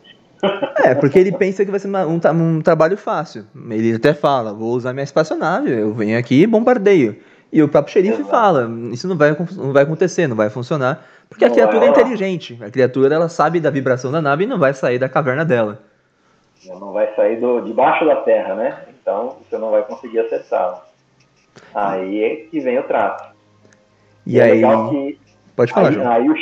É, porque ele pensa que vai ser uma, um, um, trabalho fácil. Ele até fala, vou usar minha espaçonave, eu venho aqui e bombardeio. E o próprio xerife Exato. fala, isso não vai, não vai acontecer, não vai funcionar, porque não a criatura é, é inteligente. A criatura, ela sabe da vibração da nave e não vai sair da caverna dela. Não vai sair do, debaixo da terra, né? Então, você não vai conseguir acertá-la. Aí é que vem o trato. E, e é aí... Que, Pode falar, aí, João. Aí o,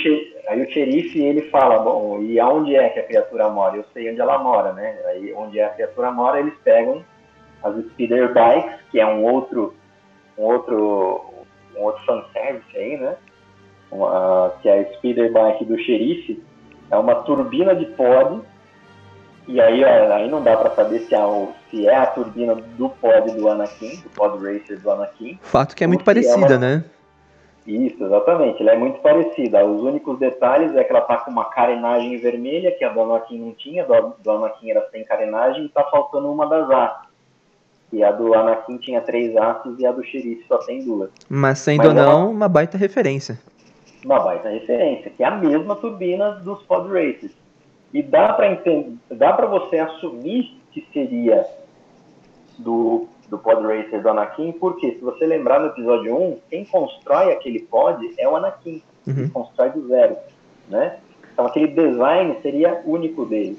Aí o xerife ele fala, bom, e aonde é que a criatura mora? Eu sei onde ela mora, né? Aí onde a criatura mora, eles pegam as speeder bikes, que é um outro, um outro, um outro fanservice aí, né? Uma, que é a speeder bike do xerife, é uma turbina de pod, e aí, ó, aí não dá para saber se é, se é a turbina do pod do Anakin, do pod racer do Anakin. Fato que é muito parecida, é uma... né? Isso, exatamente. Ela é muito parecida. Os únicos detalhes é que ela tá com uma carenagem vermelha, que a do Anakin não tinha, do, do Anakin era sem carenagem, e tá faltando uma das hastes. E a do Anakin tinha três hastes e a do xerife só tem duas. Mas sendo ou não, uma... uma baita referência. Uma baita referência, que é a mesma turbina dos Pod Racers. E dá para entender, dá para você assumir que seria do do pod racer do Anakin, porque se você lembrar no episódio 1, quem constrói aquele pod é o Anakin, uhum. que constrói do zero, né? Então aquele design seria único dele.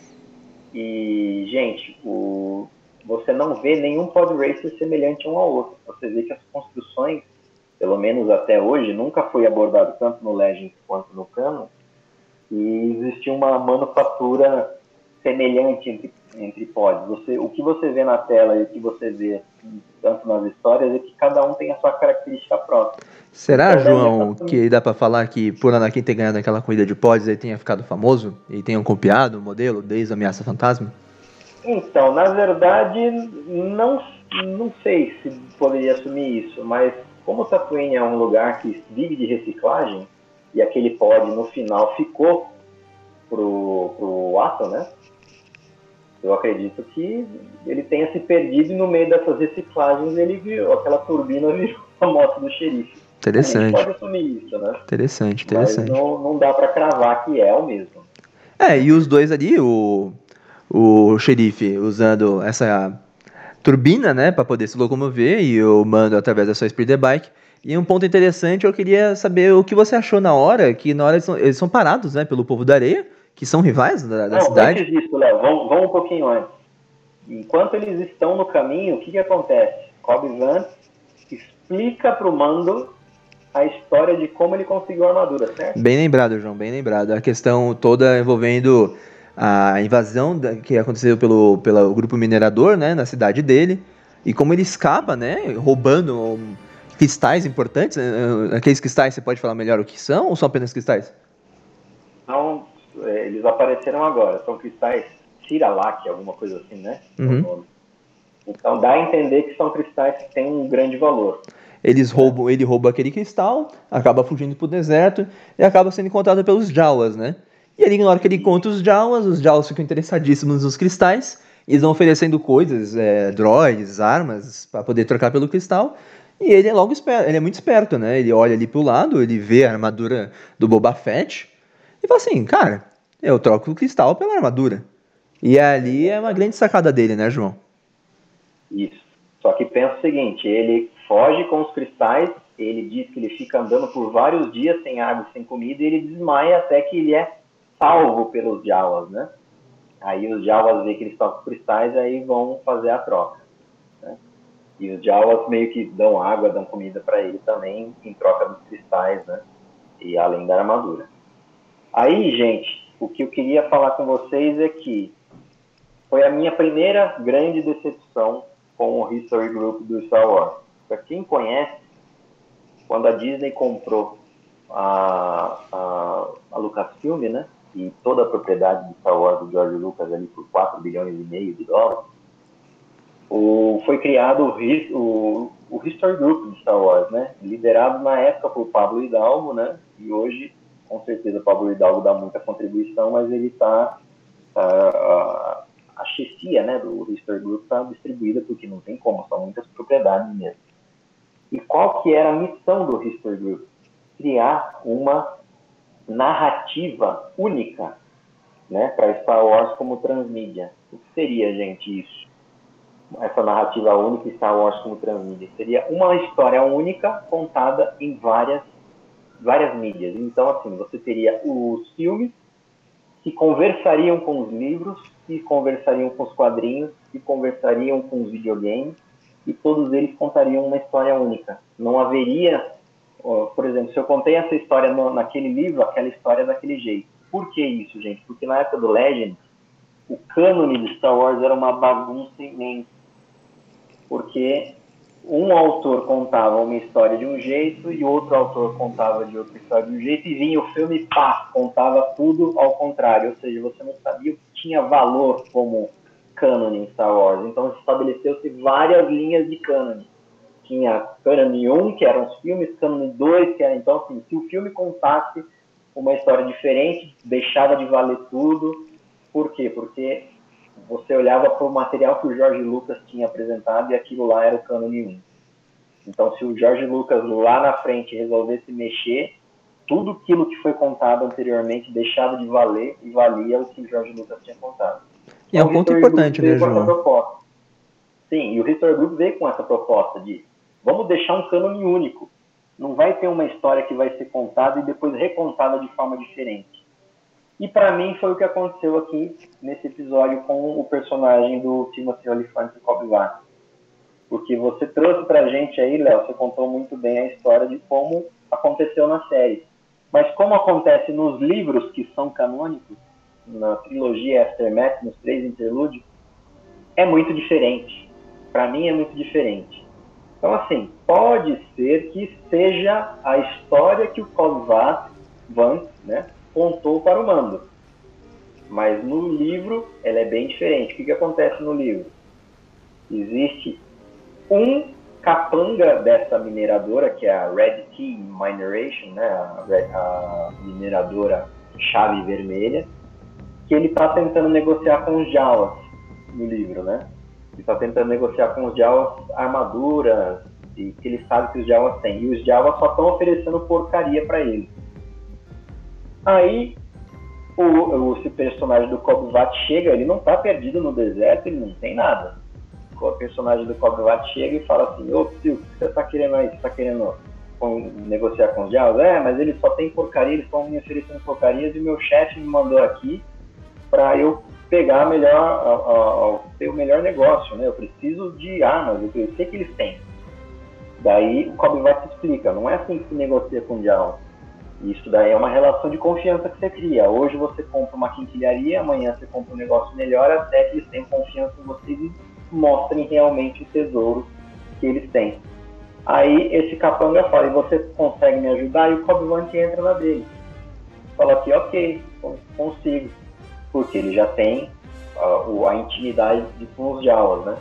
E, gente, o, você não vê nenhum pod racer semelhante um ao outro. Você vê que as construções, pelo menos até hoje, nunca foi abordado tanto no Legends quanto no Canon, e existia uma manufatura semelhante entre, entre pods. Você, o que você vê na tela e o que você vê tanto nas histórias é que cada um tem a sua característica própria. Será, então, João, que dá para falar que por Anakin ter ganhado aquela corrida de pods ele tenha ficado famoso e tenham copiado o modelo desde a Ameaça Fantasma? Então, na verdade, não, não sei se poderia assumir isso, mas como Tatooine é um lugar que vive de reciclagem e aquele pod no final ficou pro, pro Ato, né? eu acredito que ele tenha se perdido e no meio dessas reciclagens ele viu aquela turbina virou a moto do xerife. Interessante. pode assumir isso, né? Interessante, interessante. Mas não, não dá para cravar que é o mesmo. É, e os dois ali, o, o xerife usando essa turbina, né, para poder se locomover e o mando através da sua speeder bike. E um ponto interessante, eu queria saber o que você achou na hora, que na hora eles são, eles são parados, né, pelo povo da areia, que são rivais da, da Não, cidade? Antes disso, Léo, vamos, vamos um pouquinho antes. Enquanto eles estão no caminho, o que, que acontece? Cobb Vanth explica para o Mando a história de como ele conseguiu a armadura, certo? Bem lembrado, João, bem lembrado. A questão toda envolvendo a invasão que aconteceu pelo, pelo grupo minerador, né, na cidade dele, e como ele escapa, né, roubando cristais importantes. Né, aqueles cristais, você pode falar melhor o que são ou são apenas cristais? São é, eles apareceram agora. São cristais Ciralac, alguma coisa assim, né? Uhum. Então dá a entender que são cristais que têm um grande valor. Eles roubam, ele rouba aquele cristal, acaba fugindo pro deserto e acaba sendo encontrado pelos Jawas, né? E ali, na hora que ele encontra os Jawas, os Jawas ficam interessadíssimos nos cristais, eles vão oferecendo coisas, é, droids, armas, para poder trocar pelo cristal. E ele é logo esperto, ele é muito esperto, né? Ele olha ali pro lado, ele vê a armadura do Boba Fett, e fala assim, cara, eu troco o cristal pela armadura. E ali é uma grande sacada dele, né, João? Isso. Só que pensa o seguinte, ele foge com os cristais, ele diz que ele fica andando por vários dias sem água, sem comida, e ele desmaia até que ele é salvo pelos Jawas, né? Aí os Jawas veem que ele está com cristais, aí vão fazer a troca. E os Jawas meio que dão água, dão comida para ele também, em troca dos cristais, né? E além da armadura. Aí, gente, o que eu queria falar com vocês é que foi a minha primeira grande decepção com o History Group do Star Wars. Para quem conhece, quando a Disney comprou a, a, a Lucasfilm, né, e toda a propriedade de Star Wars do George Lucas ali por 4 bilhões e meio de dólares, o, foi criado o, o, o History Group de Star Wars, né? Liderado na época por Pablo Hidalgo, né? E hoje, com certeza, Pablo Hidalgo dá muita contribuição, mas ele está tá, a, a chefia, né, do History Group está distribuída porque não tem como, são muitas propriedades mesmo. E qual que era a missão do History Group? Criar uma narrativa única, né, para Star Wars como transmídia. O que seria, gente, isso? Essa narrativa única Star Wars como transmídia. Seria uma história única contada em várias, várias mídias. Então, assim, você teria os filmes que conversariam com os livros, que conversariam com os quadrinhos, que conversariam com os videogames, e todos eles contariam uma história única. Não haveria, por exemplo, se eu contei essa história no, naquele livro, aquela história daquele jeito. Por que isso, gente? Porque na época do Legend, o cânone de Star Wars era uma bagunça imensa porque um autor contava uma história de um jeito e outro autor contava de outra história de um jeito e vinha o filme pá, contava tudo ao contrário, ou seja, você não sabia o que tinha valor como canon em Star Wars. Então estabeleceu-se várias linhas de canon. Tinha canon 1, que eram os filmes, canon 2, que era então assim, se o filme contasse uma história diferente, deixava de valer tudo. Por quê? Porque você olhava para o material que o Jorge Lucas tinha apresentado e aquilo lá era o cânone 1. Então, se o Jorge Lucas lá na frente resolvesse mexer, tudo aquilo que foi contado anteriormente deixava de valer e valia o que o Jorge Lucas tinha contado. E é um ponto importante, né, João? Sim, e o History Group veio com essa proposta de vamos deixar um cânone único. Não vai ter uma história que vai ser contada e depois recontada de forma diferente. E para mim foi o que aconteceu aqui nesse episódio com o personagem do Timothy Olyphant Cobb Vanth. Porque você trouxe pra gente aí, Léo, você contou muito bem a história de como aconteceu na série. Mas como acontece nos livros que são canônicos, na trilogia Aftermath, nos três interlúdios, é muito diferente. Para mim é muito diferente. Então, assim, pode ser que seja a história que o Cobb Vanth, né, contou para o mando. Mas no livro ela é bem diferente. O que, que acontece no livro? Existe um capanga dessa mineradora, que é a Red Key Mineration, né? a, a mineradora chave vermelha, que ele está tentando negociar com os Jawas no livro, né? Ele está tentando negociar com os Jawas armaduras e que ele sabe que os Jawas têm. E os Jawas só estão oferecendo porcaria para ele. Aí o, o esse personagem do Kobvat chega, ele não tá perdido no deserto, ele não tem nada. O personagem do Kobvat chega e fala assim, ô tio, o que você tá querendo aí? Você tá querendo negociar com os diabos? É, mas ele só tem porcaria, eles estão me oferecendo porcarias e o meu chefe me mandou aqui para eu pegar melhor, a, a, ter o melhor negócio, né? Eu preciso de armas, eu sei que eles têm. Daí o Kobvat explica, não é assim que se negocia com o diabo isso daí é uma relação de confiança que você cria. Hoje você compra uma quinquilharia, amanhã você compra um negócio melhor, até que eles tenham confiança em você e mostrem realmente o tesouro que eles têm. Aí esse capanga fala, e você consegue me ajudar? E o Cobb entra na dele. Fala aqui, ok, consigo. Porque ele já tem uh, a intimidade com os Jawas, né?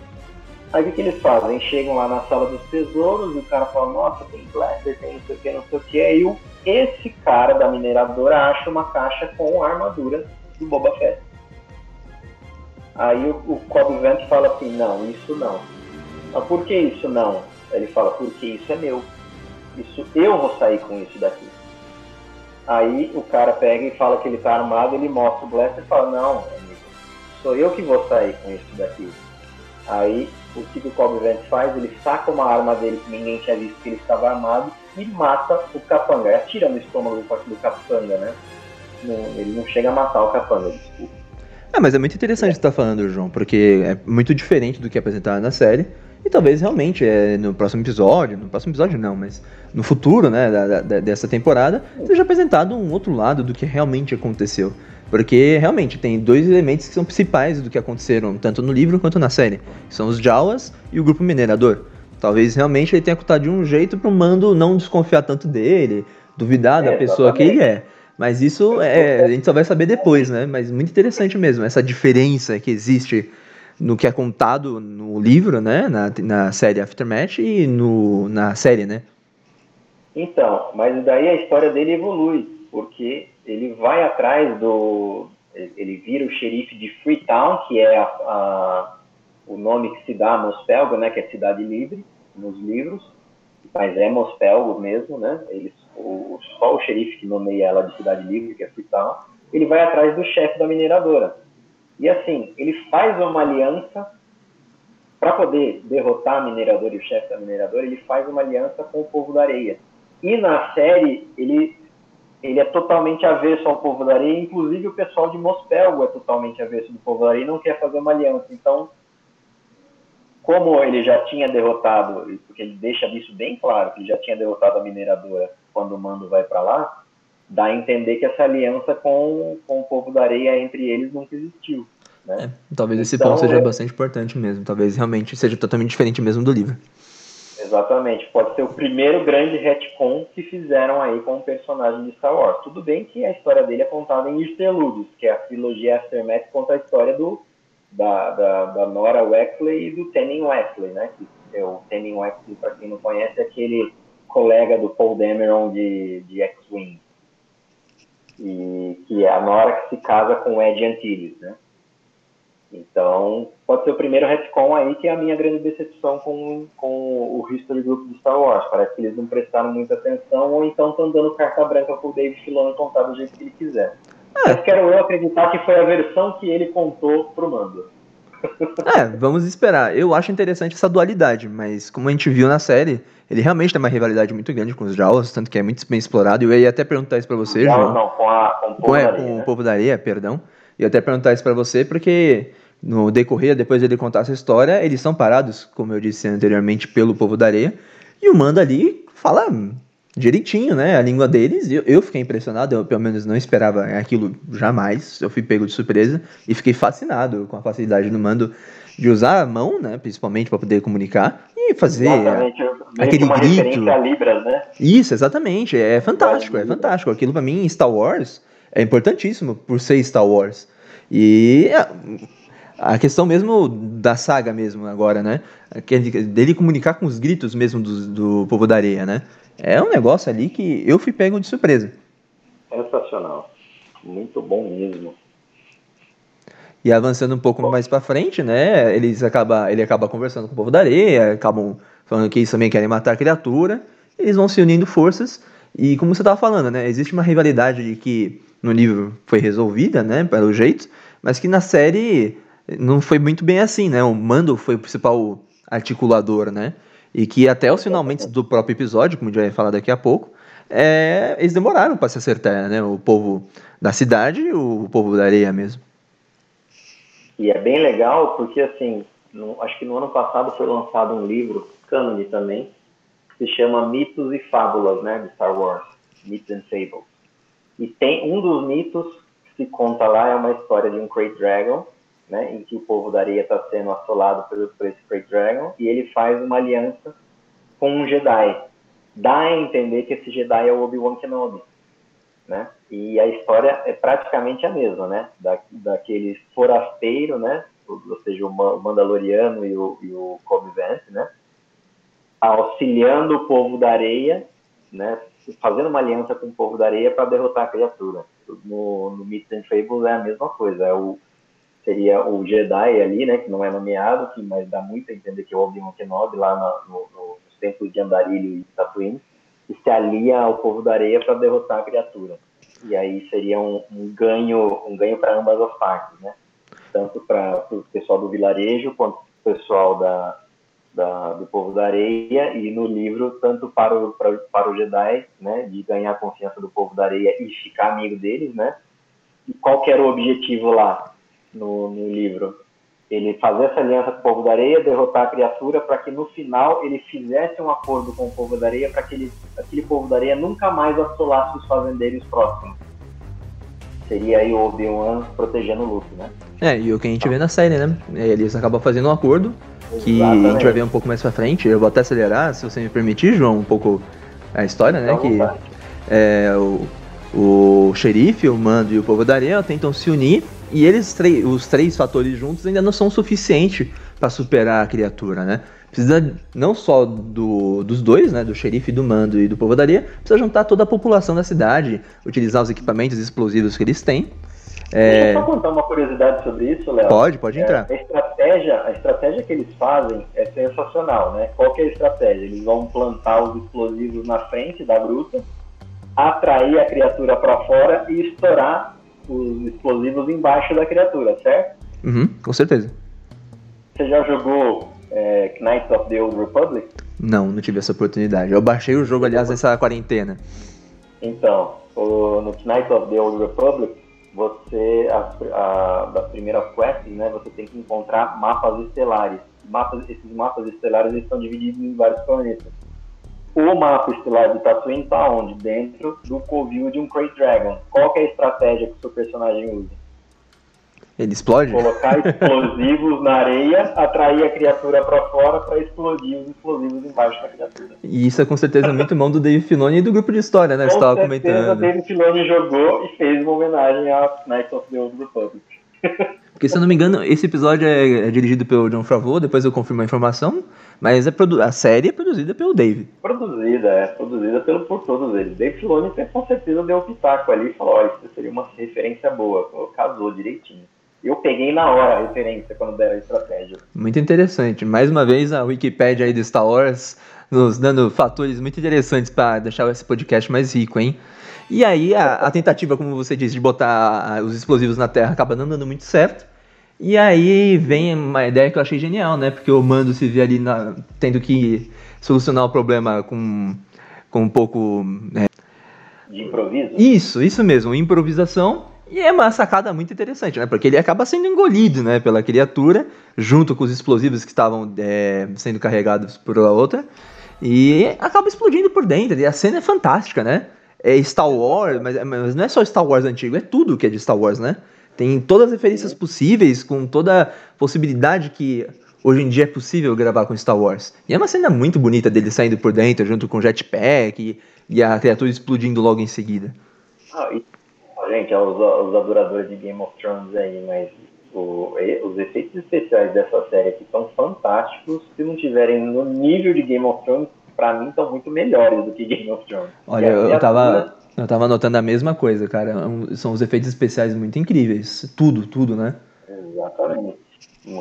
Aí o que, eles fazem? Chegam lá na sala dos tesouros e o cara fala, nossa, tem blaster, tem não sei o que, não sei o que. Aí o esse cara da mineradora acha uma caixa com a armadura do Boba Fett. Aí o, o Cobb Vent fala assim, não, isso não. Mas por que isso não? Ele fala, porque isso é meu. Isso eu vou sair com isso daqui. Aí o cara pega e fala que ele tá armado, ele mostra o blaster e fala, não, amigo, sou eu que vou sair com isso daqui. Aí o que o Cobb Vent faz? Ele saca uma arma dele que ninguém tinha visto que ele estava armado e mata o capanga. Ele atira no estômago do capanga, né? Não, ele não chega a matar o capanga, desculpa. É, mas é muito interessante é. você estar tá falando, João, porque é muito diferente do que é apresentado na série. E talvez realmente é, no próximo episódio, no próximo episódio não, mas no futuro, né, da, da, dessa temporada, seja apresentado um outro lado do que realmente aconteceu. Porque realmente tem dois elementos que são principais do que aconteceram tanto no livro quanto na série. São os Jawas e o grupo minerador. Talvez realmente ele tenha contado de um jeito para o Mando não desconfiar tanto dele, duvidar é, da pessoa exatamente. que ele é. Mas isso é, a gente só vai saber depois, né? Mas muito interessante mesmo, essa diferença que existe no que é contado no livro, né, na, na série Aftermath e no, na série, né? Então, mas daí a história dele evolui, porque ele vai atrás do. Ele vira o xerife de Freetown, que é a, a, o nome que se dá a Mospelgo, né, que é cidade livre nos livros, mas é Mospelgo mesmo, né? Eles, o, só o xerife que nomeia ela de cidade livre, que é Freetown, ele vai atrás do chefe da mineradora. E assim, ele faz uma aliança para poder derrotar a mineradora e o chefe da mineradora, ele faz uma aliança com o povo da areia. E na série, ele, ele é totalmente avesso ao povo da areia, inclusive o pessoal de Mospelgo é totalmente avesso do povo da areia e não quer fazer uma aliança. Então, como ele já tinha derrotado, porque ele deixa isso bem claro, que ele já tinha derrotado a mineradora quando o mando vai para lá, dá a entender que essa aliança com, com o povo da areia entre eles nunca existiu. Né? É, talvez esse então, ponto seja é... bastante importante mesmo, talvez realmente seja totalmente diferente mesmo do livro. Exatamente, pode ser o primeiro grande retcon que fizeram aí com o personagem de Star Wars. Tudo bem que a história dele é contada em interlúdios, que é a trilogia Aftermath conta a história do da, da, da Nora Wexley e do Tenning Wexley, né? Que é o Tenning Wexley, para quem não conhece, é aquele colega do Paul Dameron de, de X-Wing. E que é a Nora que se casa com o Ed Antilles, né? Então, pode ser o primeiro retcon aí que é a minha grande decepção com, com o History Group de Star Wars. Parece que eles não prestaram muita atenção ou então estão dando carta branca pro David Filoni contar do jeito que ele quiser. É. Mas quero eu acreditar que foi a versão que ele contou pro Mando. É, vamos esperar. Eu acho interessante essa dualidade, mas como a gente viu na série, ele realmente tem uma rivalidade muito grande com os Jaws, tanto que é muito bem explorado. E eu ia até perguntar isso pra você, João. Não, com, a, com, o povo com, é, com né? o povo da areia, perdão. E até perguntar isso pra você, porque no decorrer, depois dele contar essa história, eles são parados, como eu disse anteriormente, pelo povo da areia. E o Mando ali fala direitinho, né? A língua deles. Eu, eu fiquei impressionado, eu pelo menos não esperava aquilo jamais. Eu fui pego de surpresa e fiquei fascinado com a facilidade do Mando de usar a mão, né? Principalmente para poder comunicar e fazer exatamente. aquele uma grito. A Libras, né? Isso, exatamente. É fantástico, é fantástico. Aquilo para mim, Star Wars, é importantíssimo por ser Star Wars. E a questão mesmo da saga mesmo agora, né? Dele comunicar com os gritos mesmo do, do povo da areia, né? É um negócio ali que eu fui pego de surpresa. Sensacional. Muito bom mesmo. E avançando um pouco mais para frente, né? Eles acaba, ele acaba conversando com o povo da areia, acabam falando que eles também querem matar a criatura. Eles vão se unindo forças. E como você estava falando, né? Existe uma rivalidade de que no livro foi resolvida, né? Pelo jeito, mas que na série não foi muito bem assim, né? O Mando foi o principal articulador, né? E que até os finalmente do próprio episódio, como a gente vai falar daqui a pouco, é, eles demoraram para se acertar, né? O povo da cidade e o povo da areia mesmo. E é bem legal porque, assim, no, acho que no ano passado foi lançado um livro, cânone também, que se chama Mitos e Fábulas, né? De Star Wars. Myths and Fables. E tem um dos mitos que se conta lá é uma história de um Great Dragon né, em que o povo da areia está sendo assolado por, por esse Dragon, e ele faz uma aliança com um Jedi. Dá a entender que esse Jedi é o Obi-Wan Kenobi. Né? E a história é praticamente a mesma, né? Da, daquele forasteiro, né? Ou seja, o Mandaloriano e o, e o Cobb Vance, né? Auxiliando o povo da areia, né? Fazendo uma aliança com o povo da areia para derrotar a criatura. No, no Myths and Fables é a mesma coisa. É o, seria o Jedi ali, né, que não é nomeado, que, mas dá muito a entender que é o Obi-Wan Kenobi lá no, no, nos templos de Andarilho e Tatooine, que se alia ao povo da areia para derrotar a criatura. E aí seria um, um ganho um ganho para ambas as partes, né? Tanto para o pessoal do vilarejo quanto o pessoal da, da, do povo da areia e no livro tanto para o, para, para o Jedi, né, de ganhar a confiança do povo da areia e ficar amigo deles, né? E qual que era o objetivo lá? No, no livro. Ele fazer essa aliança com o povo da areia, derrotar a criatura, para que no final ele fizesse um acordo com o povo da areia, para que ele, aquele povo da areia nunca mais assolasse os fazendeiros próximos. Seria aí o Obi-Wan protegendo o Luke, né? É, e o que a gente vê na série, né? Eles acabam fazendo um acordo, que Exatamente. a gente vai ver um pouco mais pra frente. Eu vou até acelerar, se você me permitir, João, um pouco a história, né? que é, o, o xerife, o mando e o povo da areia tentam se unir E eles, os três fatores juntos, ainda não são suficientes para superar a criatura, né? Precisa não só do, dos dois, né? Do xerife do mando e do povo da areia, precisa juntar toda a população da cidade, utilizar os equipamentos explosivos que eles têm. É... Deixa eu só contar uma curiosidade sobre isso, Léo. Pode, pode entrar. É, a, estratégia, a estratégia que eles fazem é sensacional, né? Qual que é a estratégia? Eles vão plantar os explosivos na frente da gruta, atrair a criatura para fora e estourar os explosivos embaixo da criatura, certo? Uhum, com certeza. Você já jogou é, Knights of the Old Republic? Não, não tive essa oportunidade. Eu baixei o jogo, aliás, nessa quarentena. Então, o, no Knights of the Old Republic, você, a, a, das primeiras quests, né, você tem que encontrar mapas estelares. Mapas, esses mapas estelares estão divididos em vários planetas. O mapa estelar de Tatooine está onde? Dentro do covil de um Great Dragon. Qual é a estratégia que o seu personagem usa? Ele explode? Colocar explosivos na areia, atrair a criatura para fora para explodir os explosivos embaixo da criatura. E isso é com certeza muito mão do Dave Filoni e do grupo de história, né? Com estava comentando. O Dave Filoni jogou e fez uma homenagem a Knights of the Old Republic. Porque se eu não me engano, esse episódio é, é dirigido pelo John Favreau, depois eu confirmo a informação, mas é a série é produzida pelo Dave. Produzida, é, produzida pelo, por todos eles. Dave Filoni com certeza deu o pitaco ali e falou, ó, isso seria uma referência boa, casou direitinho. Eu peguei na hora a referência quando deram a estratégia. Muito interessante. Mais uma vez, a Wikipedia aí de Star Wars nos dando fatores muito interessantes para deixar esse podcast mais rico, hein? E aí, a, a, tentativa, como você disse, de botar os explosivos na Terra acaba não dando muito certo. E aí vem uma ideia que eu achei genial, né? Porque o Mando se vê ali na, tendo que solucionar o problema com, com um pouco. Né? De improviso? Isso, isso mesmo, improvisação. E é uma sacada muito interessante, né? Porque ele acaba sendo engolido, né? Pela criatura, junto com os explosivos que estavam é, sendo carregados por outra. E acaba explodindo por dentro. E a cena é fantástica, né? É Star Wars, mas, mas não é só Star Wars antigo, é tudo que é de Star Wars, né? Tem todas as referências possíveis, com toda a possibilidade que hoje em dia é possível gravar com Star Wars. E é uma cena muito bonita dele saindo por dentro, junto com o jetpack e, e a criatura explodindo logo em seguida. Ah, e gente, aos, aos adoradores de Game of Thrones aí, mas o, os efeitos especiais dessa série aqui são fantásticos. Se não tiverem no nível de Game of Thrones, pra mim estão muito melhores do que Game of Thrones. Olha, eu, eu tava. Eu tava notando a mesma coisa, cara. É são os efeitos especiais muito incríveis. Tudo, tudo, né? Exatamente.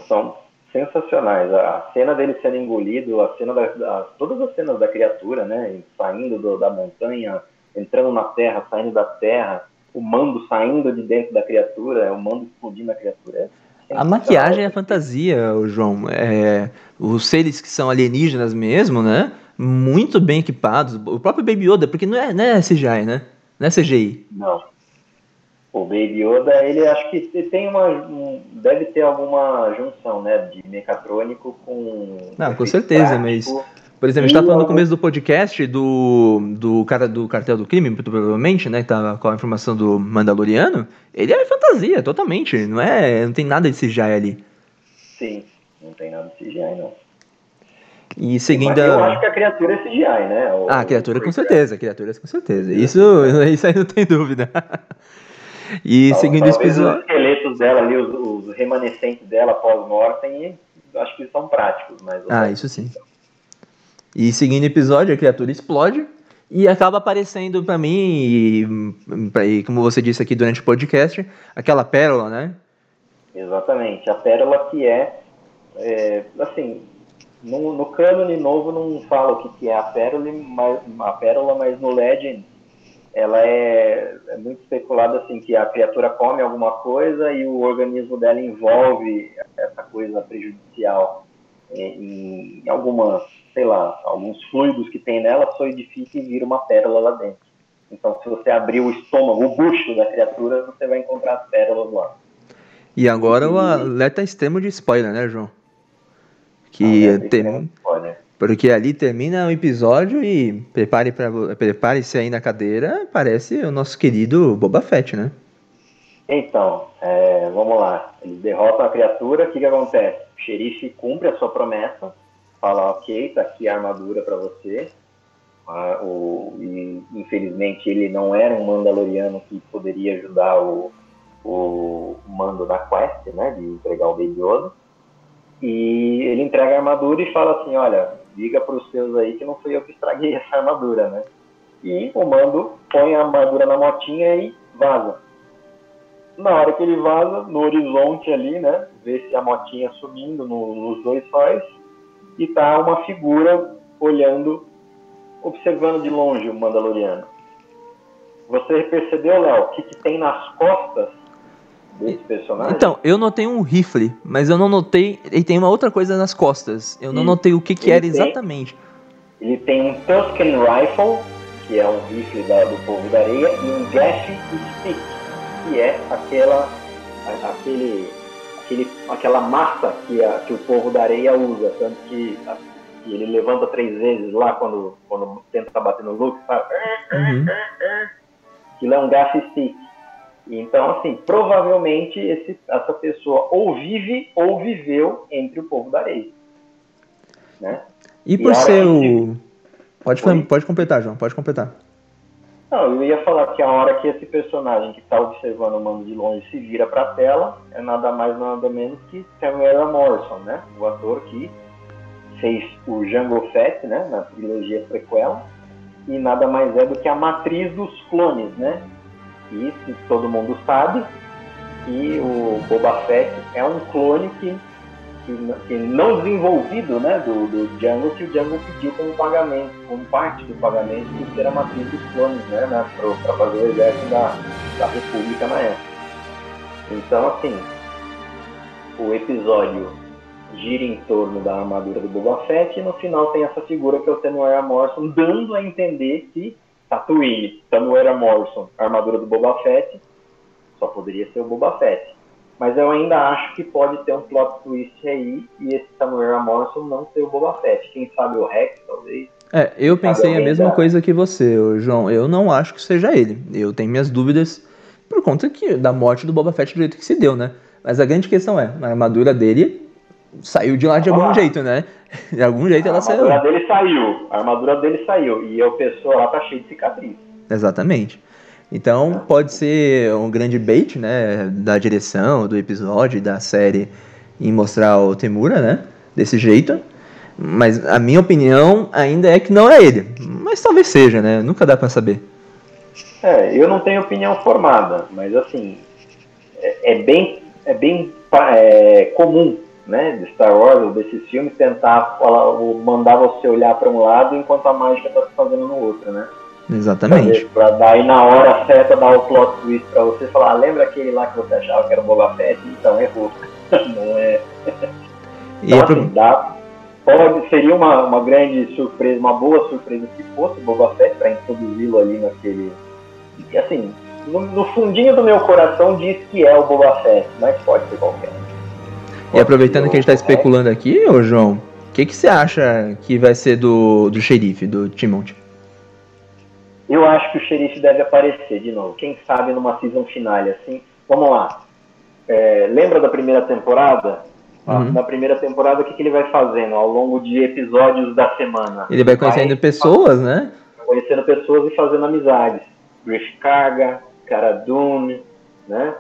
São sensacionais. A cena dele sendo engolido, a cena da, a, todas as cenas da criatura, né? Saindo do, da montanha, entrando na terra, saindo da terra, o mando saindo de dentro da criatura, é o mando explodindo a criatura. É a maquiagem é fantasia, o João. É, os seres que são alienígenas mesmo, né? Muito bem equipados. O próprio Baby Yoda, porque não é, não é CGI, né? Não é CGI. Não. O Baby Yoda, ele acho que tem uma. Deve ter alguma junção, né? De mecatrônico com. Não, com certeza, prático. mas por exemplo, a gente tá falando no começo do podcast do, do cara do cartel do crime, muito provavelmente, né? Que tá com a informação do Mandaloriano. Ele é fantasia, totalmente. Não é. Não tem nada de CGI ali. Sim, não tem nada de CGI, não. E seguindo. Mas eu acho que a criatura é CGI, né? O, ah, criatura com certeza, a criatura com certeza. Isso, isso aí não tem dúvida. E então, seguindo esse episódio. Os esqueletos dela ali, os, os remanescentes dela pós-mortem, acho que são práticos, mas. Ah, isso sim. E seguindo o episódio, a criatura explode e acaba aparecendo para mim, e, e, como você disse aqui durante o podcast, aquela pérola, né? Exatamente, a pérola que é, é assim, no, no cânone novo não fala o que, que é a pérola, mas, a pérola, mas no Legend ela é, é, muito especulado assim que a criatura come alguma coisa e o organismo dela envolve essa coisa prejudicial em, em alguma sei lá, alguns fluidos que tem nela solidifica e vira uma pérola lá dentro. Então, se você abrir o estômago, o bucho da criatura, você vai encontrar as pérolas lá. E agora o alerta extremo de spoiler, né, João? Que ah, tem... Porque ali termina o episódio e prepare para prepare-se aí na cadeira, parece o nosso querido Boba Fett, né? Então, é, vamos lá. Eles derrotam a criatura, o que, que acontece? O xerife cumpre a sua promessa, fala, ok, tá aqui a armadura para você. Ah, o, e, infelizmente ele não era um Mandaloriano que poderia ajudar o, o mando da quest, né, de entregar o Baby Yoda. E ele entrega a armadura e fala assim, olha, diga para os seus aí que não fui eu que estraguei essa armadura, né? E o mando põe a armadura na motinha e vaza. Na hora que ele vaza, no horizonte ali, né, vê-se a motinha subindo no, nos dois sóis e tá uma figura olhando, observando de longe o Mandaloriano. Você percebeu, Léo, o que, que tem nas costas desse personagem? Então, eu notei um rifle, mas eu não notei. Ele tem uma outra coisa nas costas. Eu não Sim. notei o que, que Ele era tem- exatamente. Ele tem um Tusken Rifle, que é um rifle da- do povo da areia, e um Gaff Stick, que é aquela, aquele, aquele, aquela massa que, a- que o povo da areia usa, tanto que, a- ele levanta três vezes lá quando, quando tenta bater no Luke, sabe? Uhum. Aquilo é um Gaff Stick. Então, assim, provavelmente esse, essa pessoa ou vive ou viveu entre o povo da areia. Né? E E por ser o. Pode, Oi? pode completar, João, pode completar. Não, eu ia falar que a hora que esse personagem que está observando o mando de longe se vira para a tela é nada mais nada menos que Samuel. Morrison, né? O ator que fez o Jango Fett, né? Na trilogia prequela e nada mais é do que a matriz dos clones, né? E se todo mundo sabe que o Boba Fett é um clone que que, que não desenvolvido né, do, do Django, que o Django pediu como pagamento, como parte do pagamento de ser a matriz dos clones, né, né, para fazer o exército da, da República na época. Então, assim, o episódio gira em torno da armadura do Boba Fett e no final tem essa figura que é o L. Morrison, dando a entender que Tatooine, Samuel. Morrison, a armadura do Boba Fett, só poderia ser o Boba Fett. Mas eu ainda acho que pode ter um plot twist aí e esse Samuel. Morrison não ser o Boba Fett. Quem sabe o Rex, talvez. É, eu pensei a mesma dá. coisa que você, João. Eu não acho que seja ele. Eu tenho minhas dúvidas por conta que, da morte do Boba Fett do jeito que se deu, né? Mas a grande questão é, a armadura dele saiu de lá de algum jeito, né? De algum jeito A ela saiu. armadura dele saiu. A armadura dele saiu. E a pessoa lá tá cheia de cicatriz. Exatamente. Então pode ser um grande bait, né, da direção, do episódio, da série em mostrar o Temura, né, desse jeito. Mas a minha opinião ainda é que não é ele. Mas talvez seja, né? Nunca dá pra saber. É, eu não tenho opinião formada, mas assim, é, é bem, é bem é, comum, né, de Star Wars ou desses filmes tentar falar, ou mandar você olhar para um lado enquanto a mágica tá se fazendo no outro, né? Exatamente. Pra daí na hora certa dar o plot twist pra você falar, "Ah, lembra aquele lá que você achava que era o Boba Fett? Então errou. não é. Então, é assim, dá, pode, seria uma, uma grande surpresa, uma boa surpresa se fosse o Boba Fett para introduzi-lo ali naquele. E, assim, no, no fundinho do meu coração diz que é o Boba Fett, mas pode ser qualquer. E aproveitando que a gente tá especulando aqui, ô João, o que, que você acha que vai ser do, do xerife, do Timothy? Eu acho que o xerife deve aparecer de novo. Quem sabe numa season finale, assim. Vamos lá. É, lembra da primeira temporada? Ah, Uhum. Na primeira temporada, o que, que ele vai fazendo ao longo de episódios da semana? Ele vai conhecendo pessoas, né? conhecendo pessoas e fazendo amizades. Griff Karga, Cara né?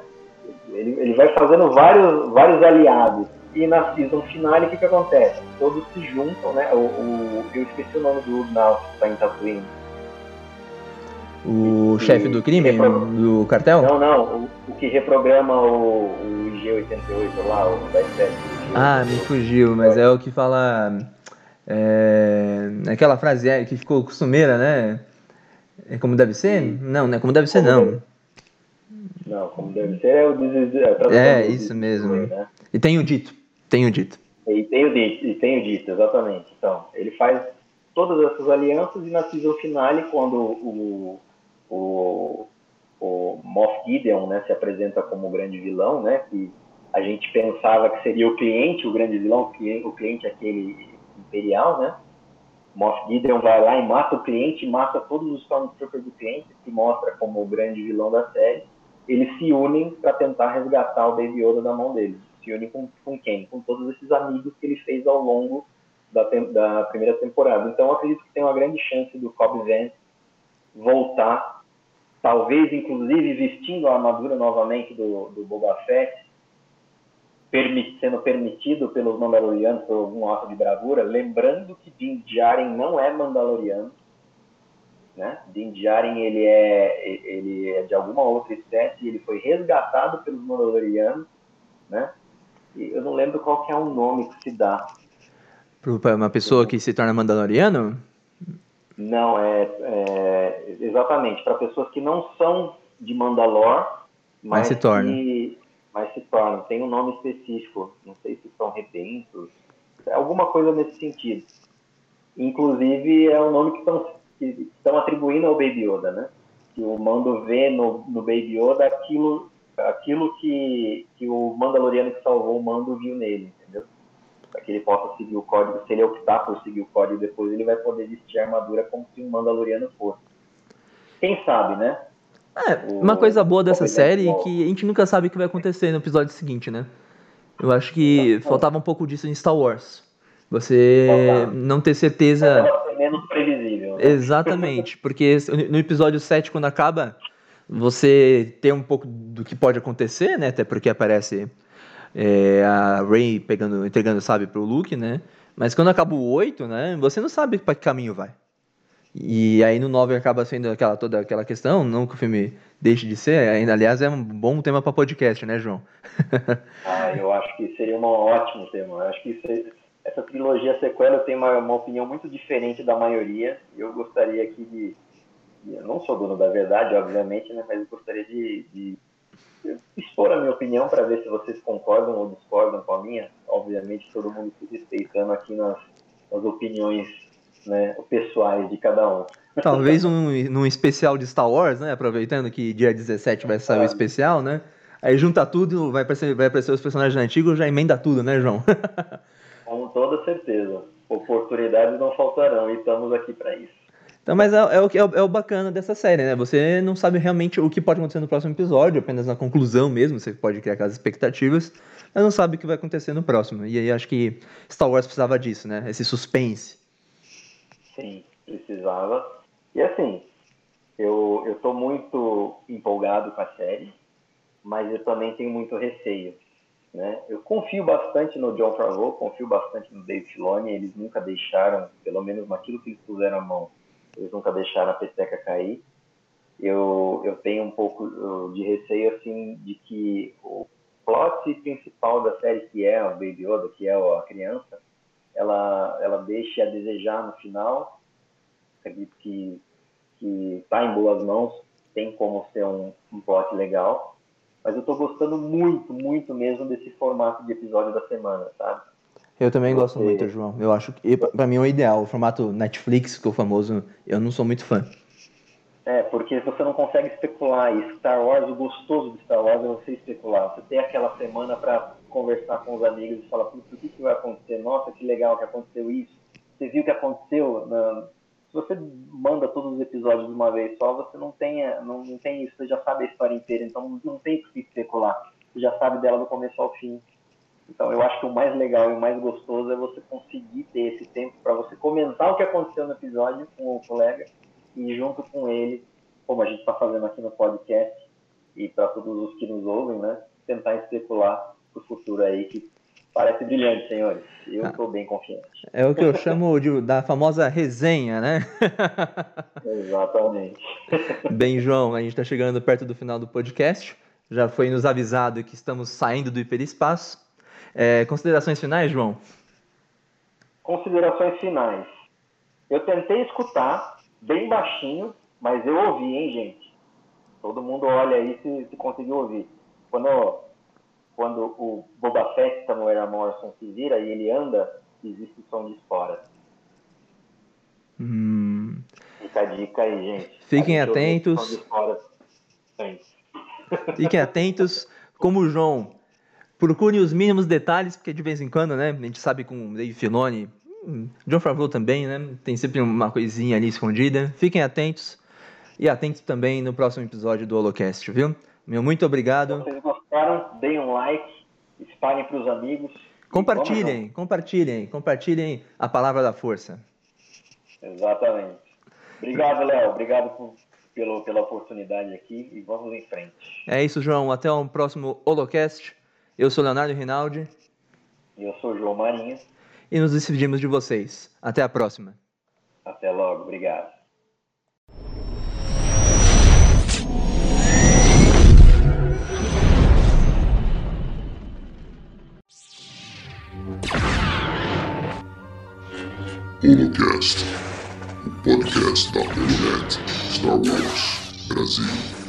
Ele, ele vai fazendo vários, vários aliados. E na season finale, o que, que acontece? Todos se juntam, né? O, o- eu esqueci o nome do Náutico que está em Tatooine. O chefe do crime, do cartel? Não, não, o, o que reprograma o, o IG-88 lá, o da. Ah, me fugiu, mas é o que fala. É, aquela frase é, que ficou costumeira, né? É como deve ser? Não, não é como deve ser, Como não. deve- Não, como deve ser, é o É, do isso mesmo. né? E tenho dito, tenho dito. E tenho dito, e tenho dito, exatamente. Então, ele faz todas essas alianças e na season finale, quando o, o, o Moff Gideon né, se apresenta como o grande vilão, né, que a gente pensava que seria o cliente, o grande vilão, o cliente, o cliente aquele imperial, né? Moff Gideon vai lá e mata o cliente, mata todos os Stormtroopers do cliente, se mostra como o grande vilão da série. Eles se unem para tentar resgatar o Baby Yoda da mão deles. Se unem com, com quem? Com todos esses amigos que ele fez ao longo da, da primeira temporada. Então, acredito que tem uma grande chance do Cobb Vance voltar talvez inclusive vestindo a armadura novamente do, do Boba Fett, sendo permitido pelos Mandalorianos por algum ato de bravura, lembrando que Din Djarin não é Mandaloriano, né? Din Djarin ele é, ele é de alguma outra espécie, ele foi resgatado pelos Mandalorianos, né? E eu não lembro qual que é o nome que se dá. Para uma pessoa que se torna Mandaloriano? Não, é, é exatamente, para pessoas que não são de Mandalor, mas, mas se tornam. Mas se tornam. Tem um nome específico, não sei se são redentos, é alguma coisa nesse sentido. Inclusive, é o nome que estão, que estão atribuindo ao Baby Yoda, né? Que o Mando vê no, no Baby Yoda aquilo, aquilo que, que o Mandaloriano que salvou o Mando viu nele, entendeu? Para que ele possa seguir o código. Se ele optar por seguir o código depois, ele vai poder vestir a armadura como se um Mandaloriano fosse. Quem sabe, né? É, uma coisa boa dessa série é que a gente nunca sabe o que vai acontecer no episódio seguinte, né? Eu acho que faltava um pouco disso em Star Wars. Você não ter certeza. É menos previsível. Né? Exatamente, porque no episódio 7, quando acaba, você tem um pouco do que pode acontecer, né? Até porque aparece é, a Rey pegando, entregando, sabe, pro Luke, né? Mas quando acaba o 8, né? Você não sabe para que caminho vai. E aí no 9 acaba sendo aquela, toda aquela questão, não que o filme deixe de ser, ainda, aliás, é um bom tema para podcast, né, João? ah, eu acho que seria um ótimo tema. Eu acho que essa trilogia sequela tem uma, uma opinião muito diferente da maioria. Eu gostaria aqui de. Eu não sou dono da verdade, obviamente, né, mas eu gostaria de, de expor a minha opinião para ver se vocês concordam ou discordam com a minha. Obviamente, todo mundo se respeitando aqui nas, nas opiniões né, pessoais de cada um. Talvez um, num especial de Star Wars, né? Aproveitando que dia 17 vai sair o especial, né? Aí junta tudo, vai aparecer, vai aparecer os personagens antigos, já emenda tudo, né, João? Com toda certeza. Oportunidades não faltarão e estamos aqui para isso. Então, mas é, é, o, é, é o bacana dessa série, né? Você não sabe realmente o que pode acontecer no próximo episódio, apenas na conclusão mesmo, você pode criar aquelas expectativas, mas não sabe o que vai acontecer no próximo. E aí acho que Star Wars precisava disso, né? Esse suspense. Sim, precisava. E assim, eu eu tô muito empolgado com a série, mas eu também tenho muito receio, né? Eu confio bastante no John Favreau, confio bastante no Dave Filoni, eles nunca deixaram, pelo menos naquilo que eles puseram a mão, eles nunca deixaram a peteca cair. Eu eu tenho um pouco de receio assim de que o plot principal da série que é o Baby Yoda, que é a criança, ela, ela deixe a desejar no final. Acredito que está em boas mãos, tem como ser um, um plot legal. Mas eu estou gostando muito, muito mesmo desse formato de episódio da semana, sabe? Eu também gosto muito, João. Eu acho que, para mim, é o ideal. O formato Netflix, que é o famoso, eu não sou muito fã. É, porque você não consegue especular. E Star Wars, o gostoso de Star Wars é você especular. Você tem aquela semana para conversar com os amigos e falar, putz, o que, que vai acontecer? Nossa, que legal que aconteceu isso. Você viu o que aconteceu? Na... Se você manda todos os episódios de uma vez só, você não tem, não, não tem isso, você já sabe a história inteira, então não tem o que especular. Você já sabe dela do começo ao fim. Então eu acho que o mais legal e o mais gostoso é você conseguir ter esse tempo para você comentar o que aconteceu no episódio com o colega e junto com ele, como a gente está fazendo aqui no podcast e para todos os que nos ouvem, né, tentar especular para o futuro aí que parece brilhante, senhores. Eu estou ah, bem confiante. É o que eu chamo de, da famosa resenha, né? Exatamente. Bem, João, a gente está chegando perto do final do podcast. Já foi nos avisado que estamos saindo do hiperespaço. É, considerações finais, João? Considerações finais. Eu tentei escutar bem baixinho, mas eu ouvi, hein, gente? Todo mundo olha aí se, se conseguiu ouvir. Quando quando o Boba Fett, Samuel L. Morrison, se vira e ele anda, existe som de esporas. Hum. Fica a dica aí, gente. Fiquem atentos. Fiquem atentos. Como o João, procurem os mínimos detalhes, porque de vez em quando, né? A gente sabe com o Dave Filoni, John Favreau também, né? Tem sempre uma coisinha ali escondida. Fiquem atentos. E atentos também no próximo episódio do Holocast, viu? Meu muito obrigado. Gostaram? Deem um like, espalhem para os amigos. Compartilhem, compartilhem, compartilhem a palavra da força. Exatamente. Obrigado, Léo. Obrigado por pelo, pela oportunidade aqui e vamos em frente. É isso, João. Até o próximo Holocast. Eu sou Leonardo Rinaldi. Eu sou João Marinho. E nos despedimos de vocês. Até a próxima. Até logo. Obrigado. Holocast, o podcast da Holonet Star Wars Brasil.